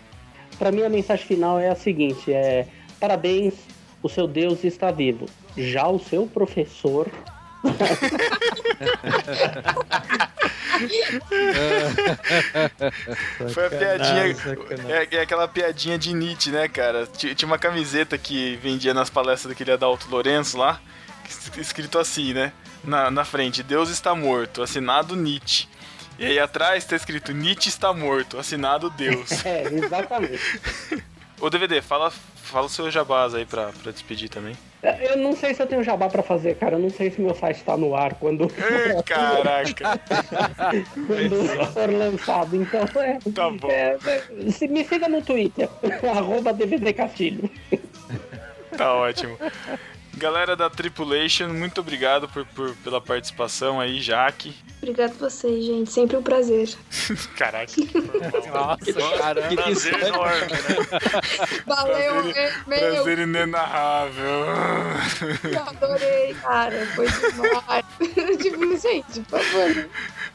Pra mim a mensagem final é a seguinte: é parabéns, o seu Deus está vivo. Já o seu professor Foi a piadinha. sacanagem. É, é aquela piadinha de Nietzsche, né, cara? Ti- Tinha uma camiseta que vendia nas palestras daquele Adalto Lourenço lá, es- escrito assim, né? Na, na frente, Deus está morto, assinado Nietzsche. E aí atrás tá escrito Nietzsche está morto, assinado Deus. É, exatamente. Ô DVD, fala, fala o seu jabás aí pra, pra despedir também. Eu não sei se eu tenho jabá pra fazer, cara. Eu não sei se meu site tá no ar quando, Ei, Caraca, quando for lançado. Então é. tá bom. é, é, se me siga no Twitter, arroba DVD Castilho. Tá ótimo. Galera da Tripulation, muito obrigado por, por- pela participação aí, Jaque. Obrigado a vocês, gente. Sempre um prazer. Caraca. Nossa, caramba. Que Prazer enorme, né? Valeu, Prazer- meu. Prazer inenarrável. Eu adorei, cara. Foi demais. tipo, gente, por favor.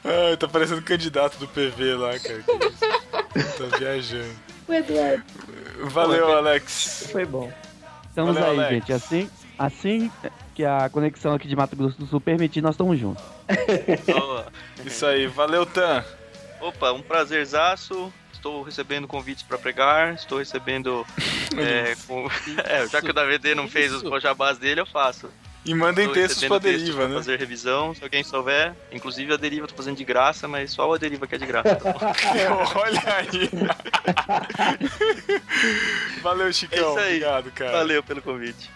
Ai, tá parecendo candidato do PV lá, cara. Tá viajando. O Eduardo. Valeu, Alex. Foi bom. Estamos Valeu, aí, Alex. gente. Assim, assim que a conexão aqui de Mato Grosso do Sul permitir, nós estamos juntos. Boa. Isso aí, valeu, Tan. Opa, um prazerzaço. Estou recebendo convites para pregar, estou recebendo. é, com- é, já que o DVD não fez os jabás dele, eu faço. E mandem Estou textos pra textos deriva, pra né? fazer revisão, se alguém souber. Inclusive a deriva eu tô fazendo de graça, mas só a deriva que é de graça. tá? Olha aí. valeu, Chicão. É isso aí. Obrigado, cara. Valeu pelo convite.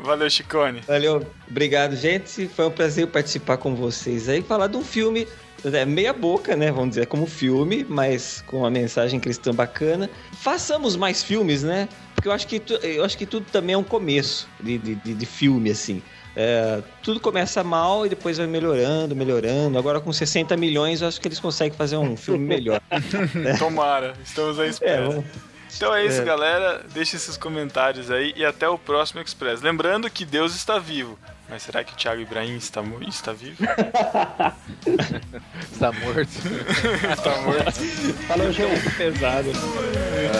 Valeu, Chicone. Valeu, obrigado, gente. Foi um prazer participar com vocês aí, falar de um filme é, meia boca, né? Vamos dizer, como filme, mas com uma mensagem cristã bacana. Façamos mais filmes, né? Porque eu acho que, tu- eu acho que tudo também é um começo de, de, de- filme, assim. É, tudo começa mal e depois vai melhorando, melhorando. Agora com 60 milhões, eu acho que eles conseguem fazer um filme melhor. Tomara, estamos à É, espera. vamos- Então é isso, É. galera. Deixe esses comentários aí e até o próximo Express. Lembrando que Deus está vivo. Mas será que o Thiago Ibrahim está, está vivo? Está morto. está morto. Falou, Gil. pesado.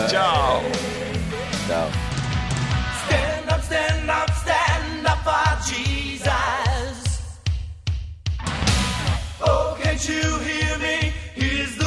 Tchau. Tchau. Stand up, stand up, stand up for Jesus. Oh, can't you hear me? He's the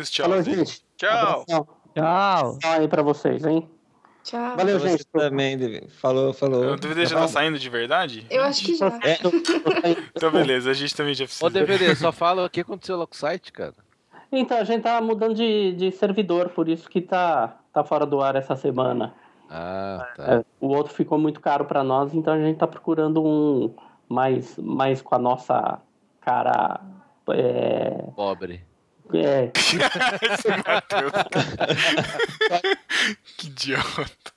Os tchau. Falou, gente. Tchau! Abração. Tchau. Tchau aí pra vocês, hein? Tchau. Valeu, Você gente. também, Deve. Falou, falou. O DVD já tá saindo de verdade? Eu acho que já. É, Então beleza, a gente também já precisa. Ô, DVD, só fala o que aconteceu lá com o site, cara. Então, a gente tá mudando de, de servidor, por isso que tá, tá fora do ar essa semana. Ah, tá. É, o outro ficou muito caro pra nós, então a gente tá procurando um mais, mais com a nossa cara é, Pobre. É. Que idiota.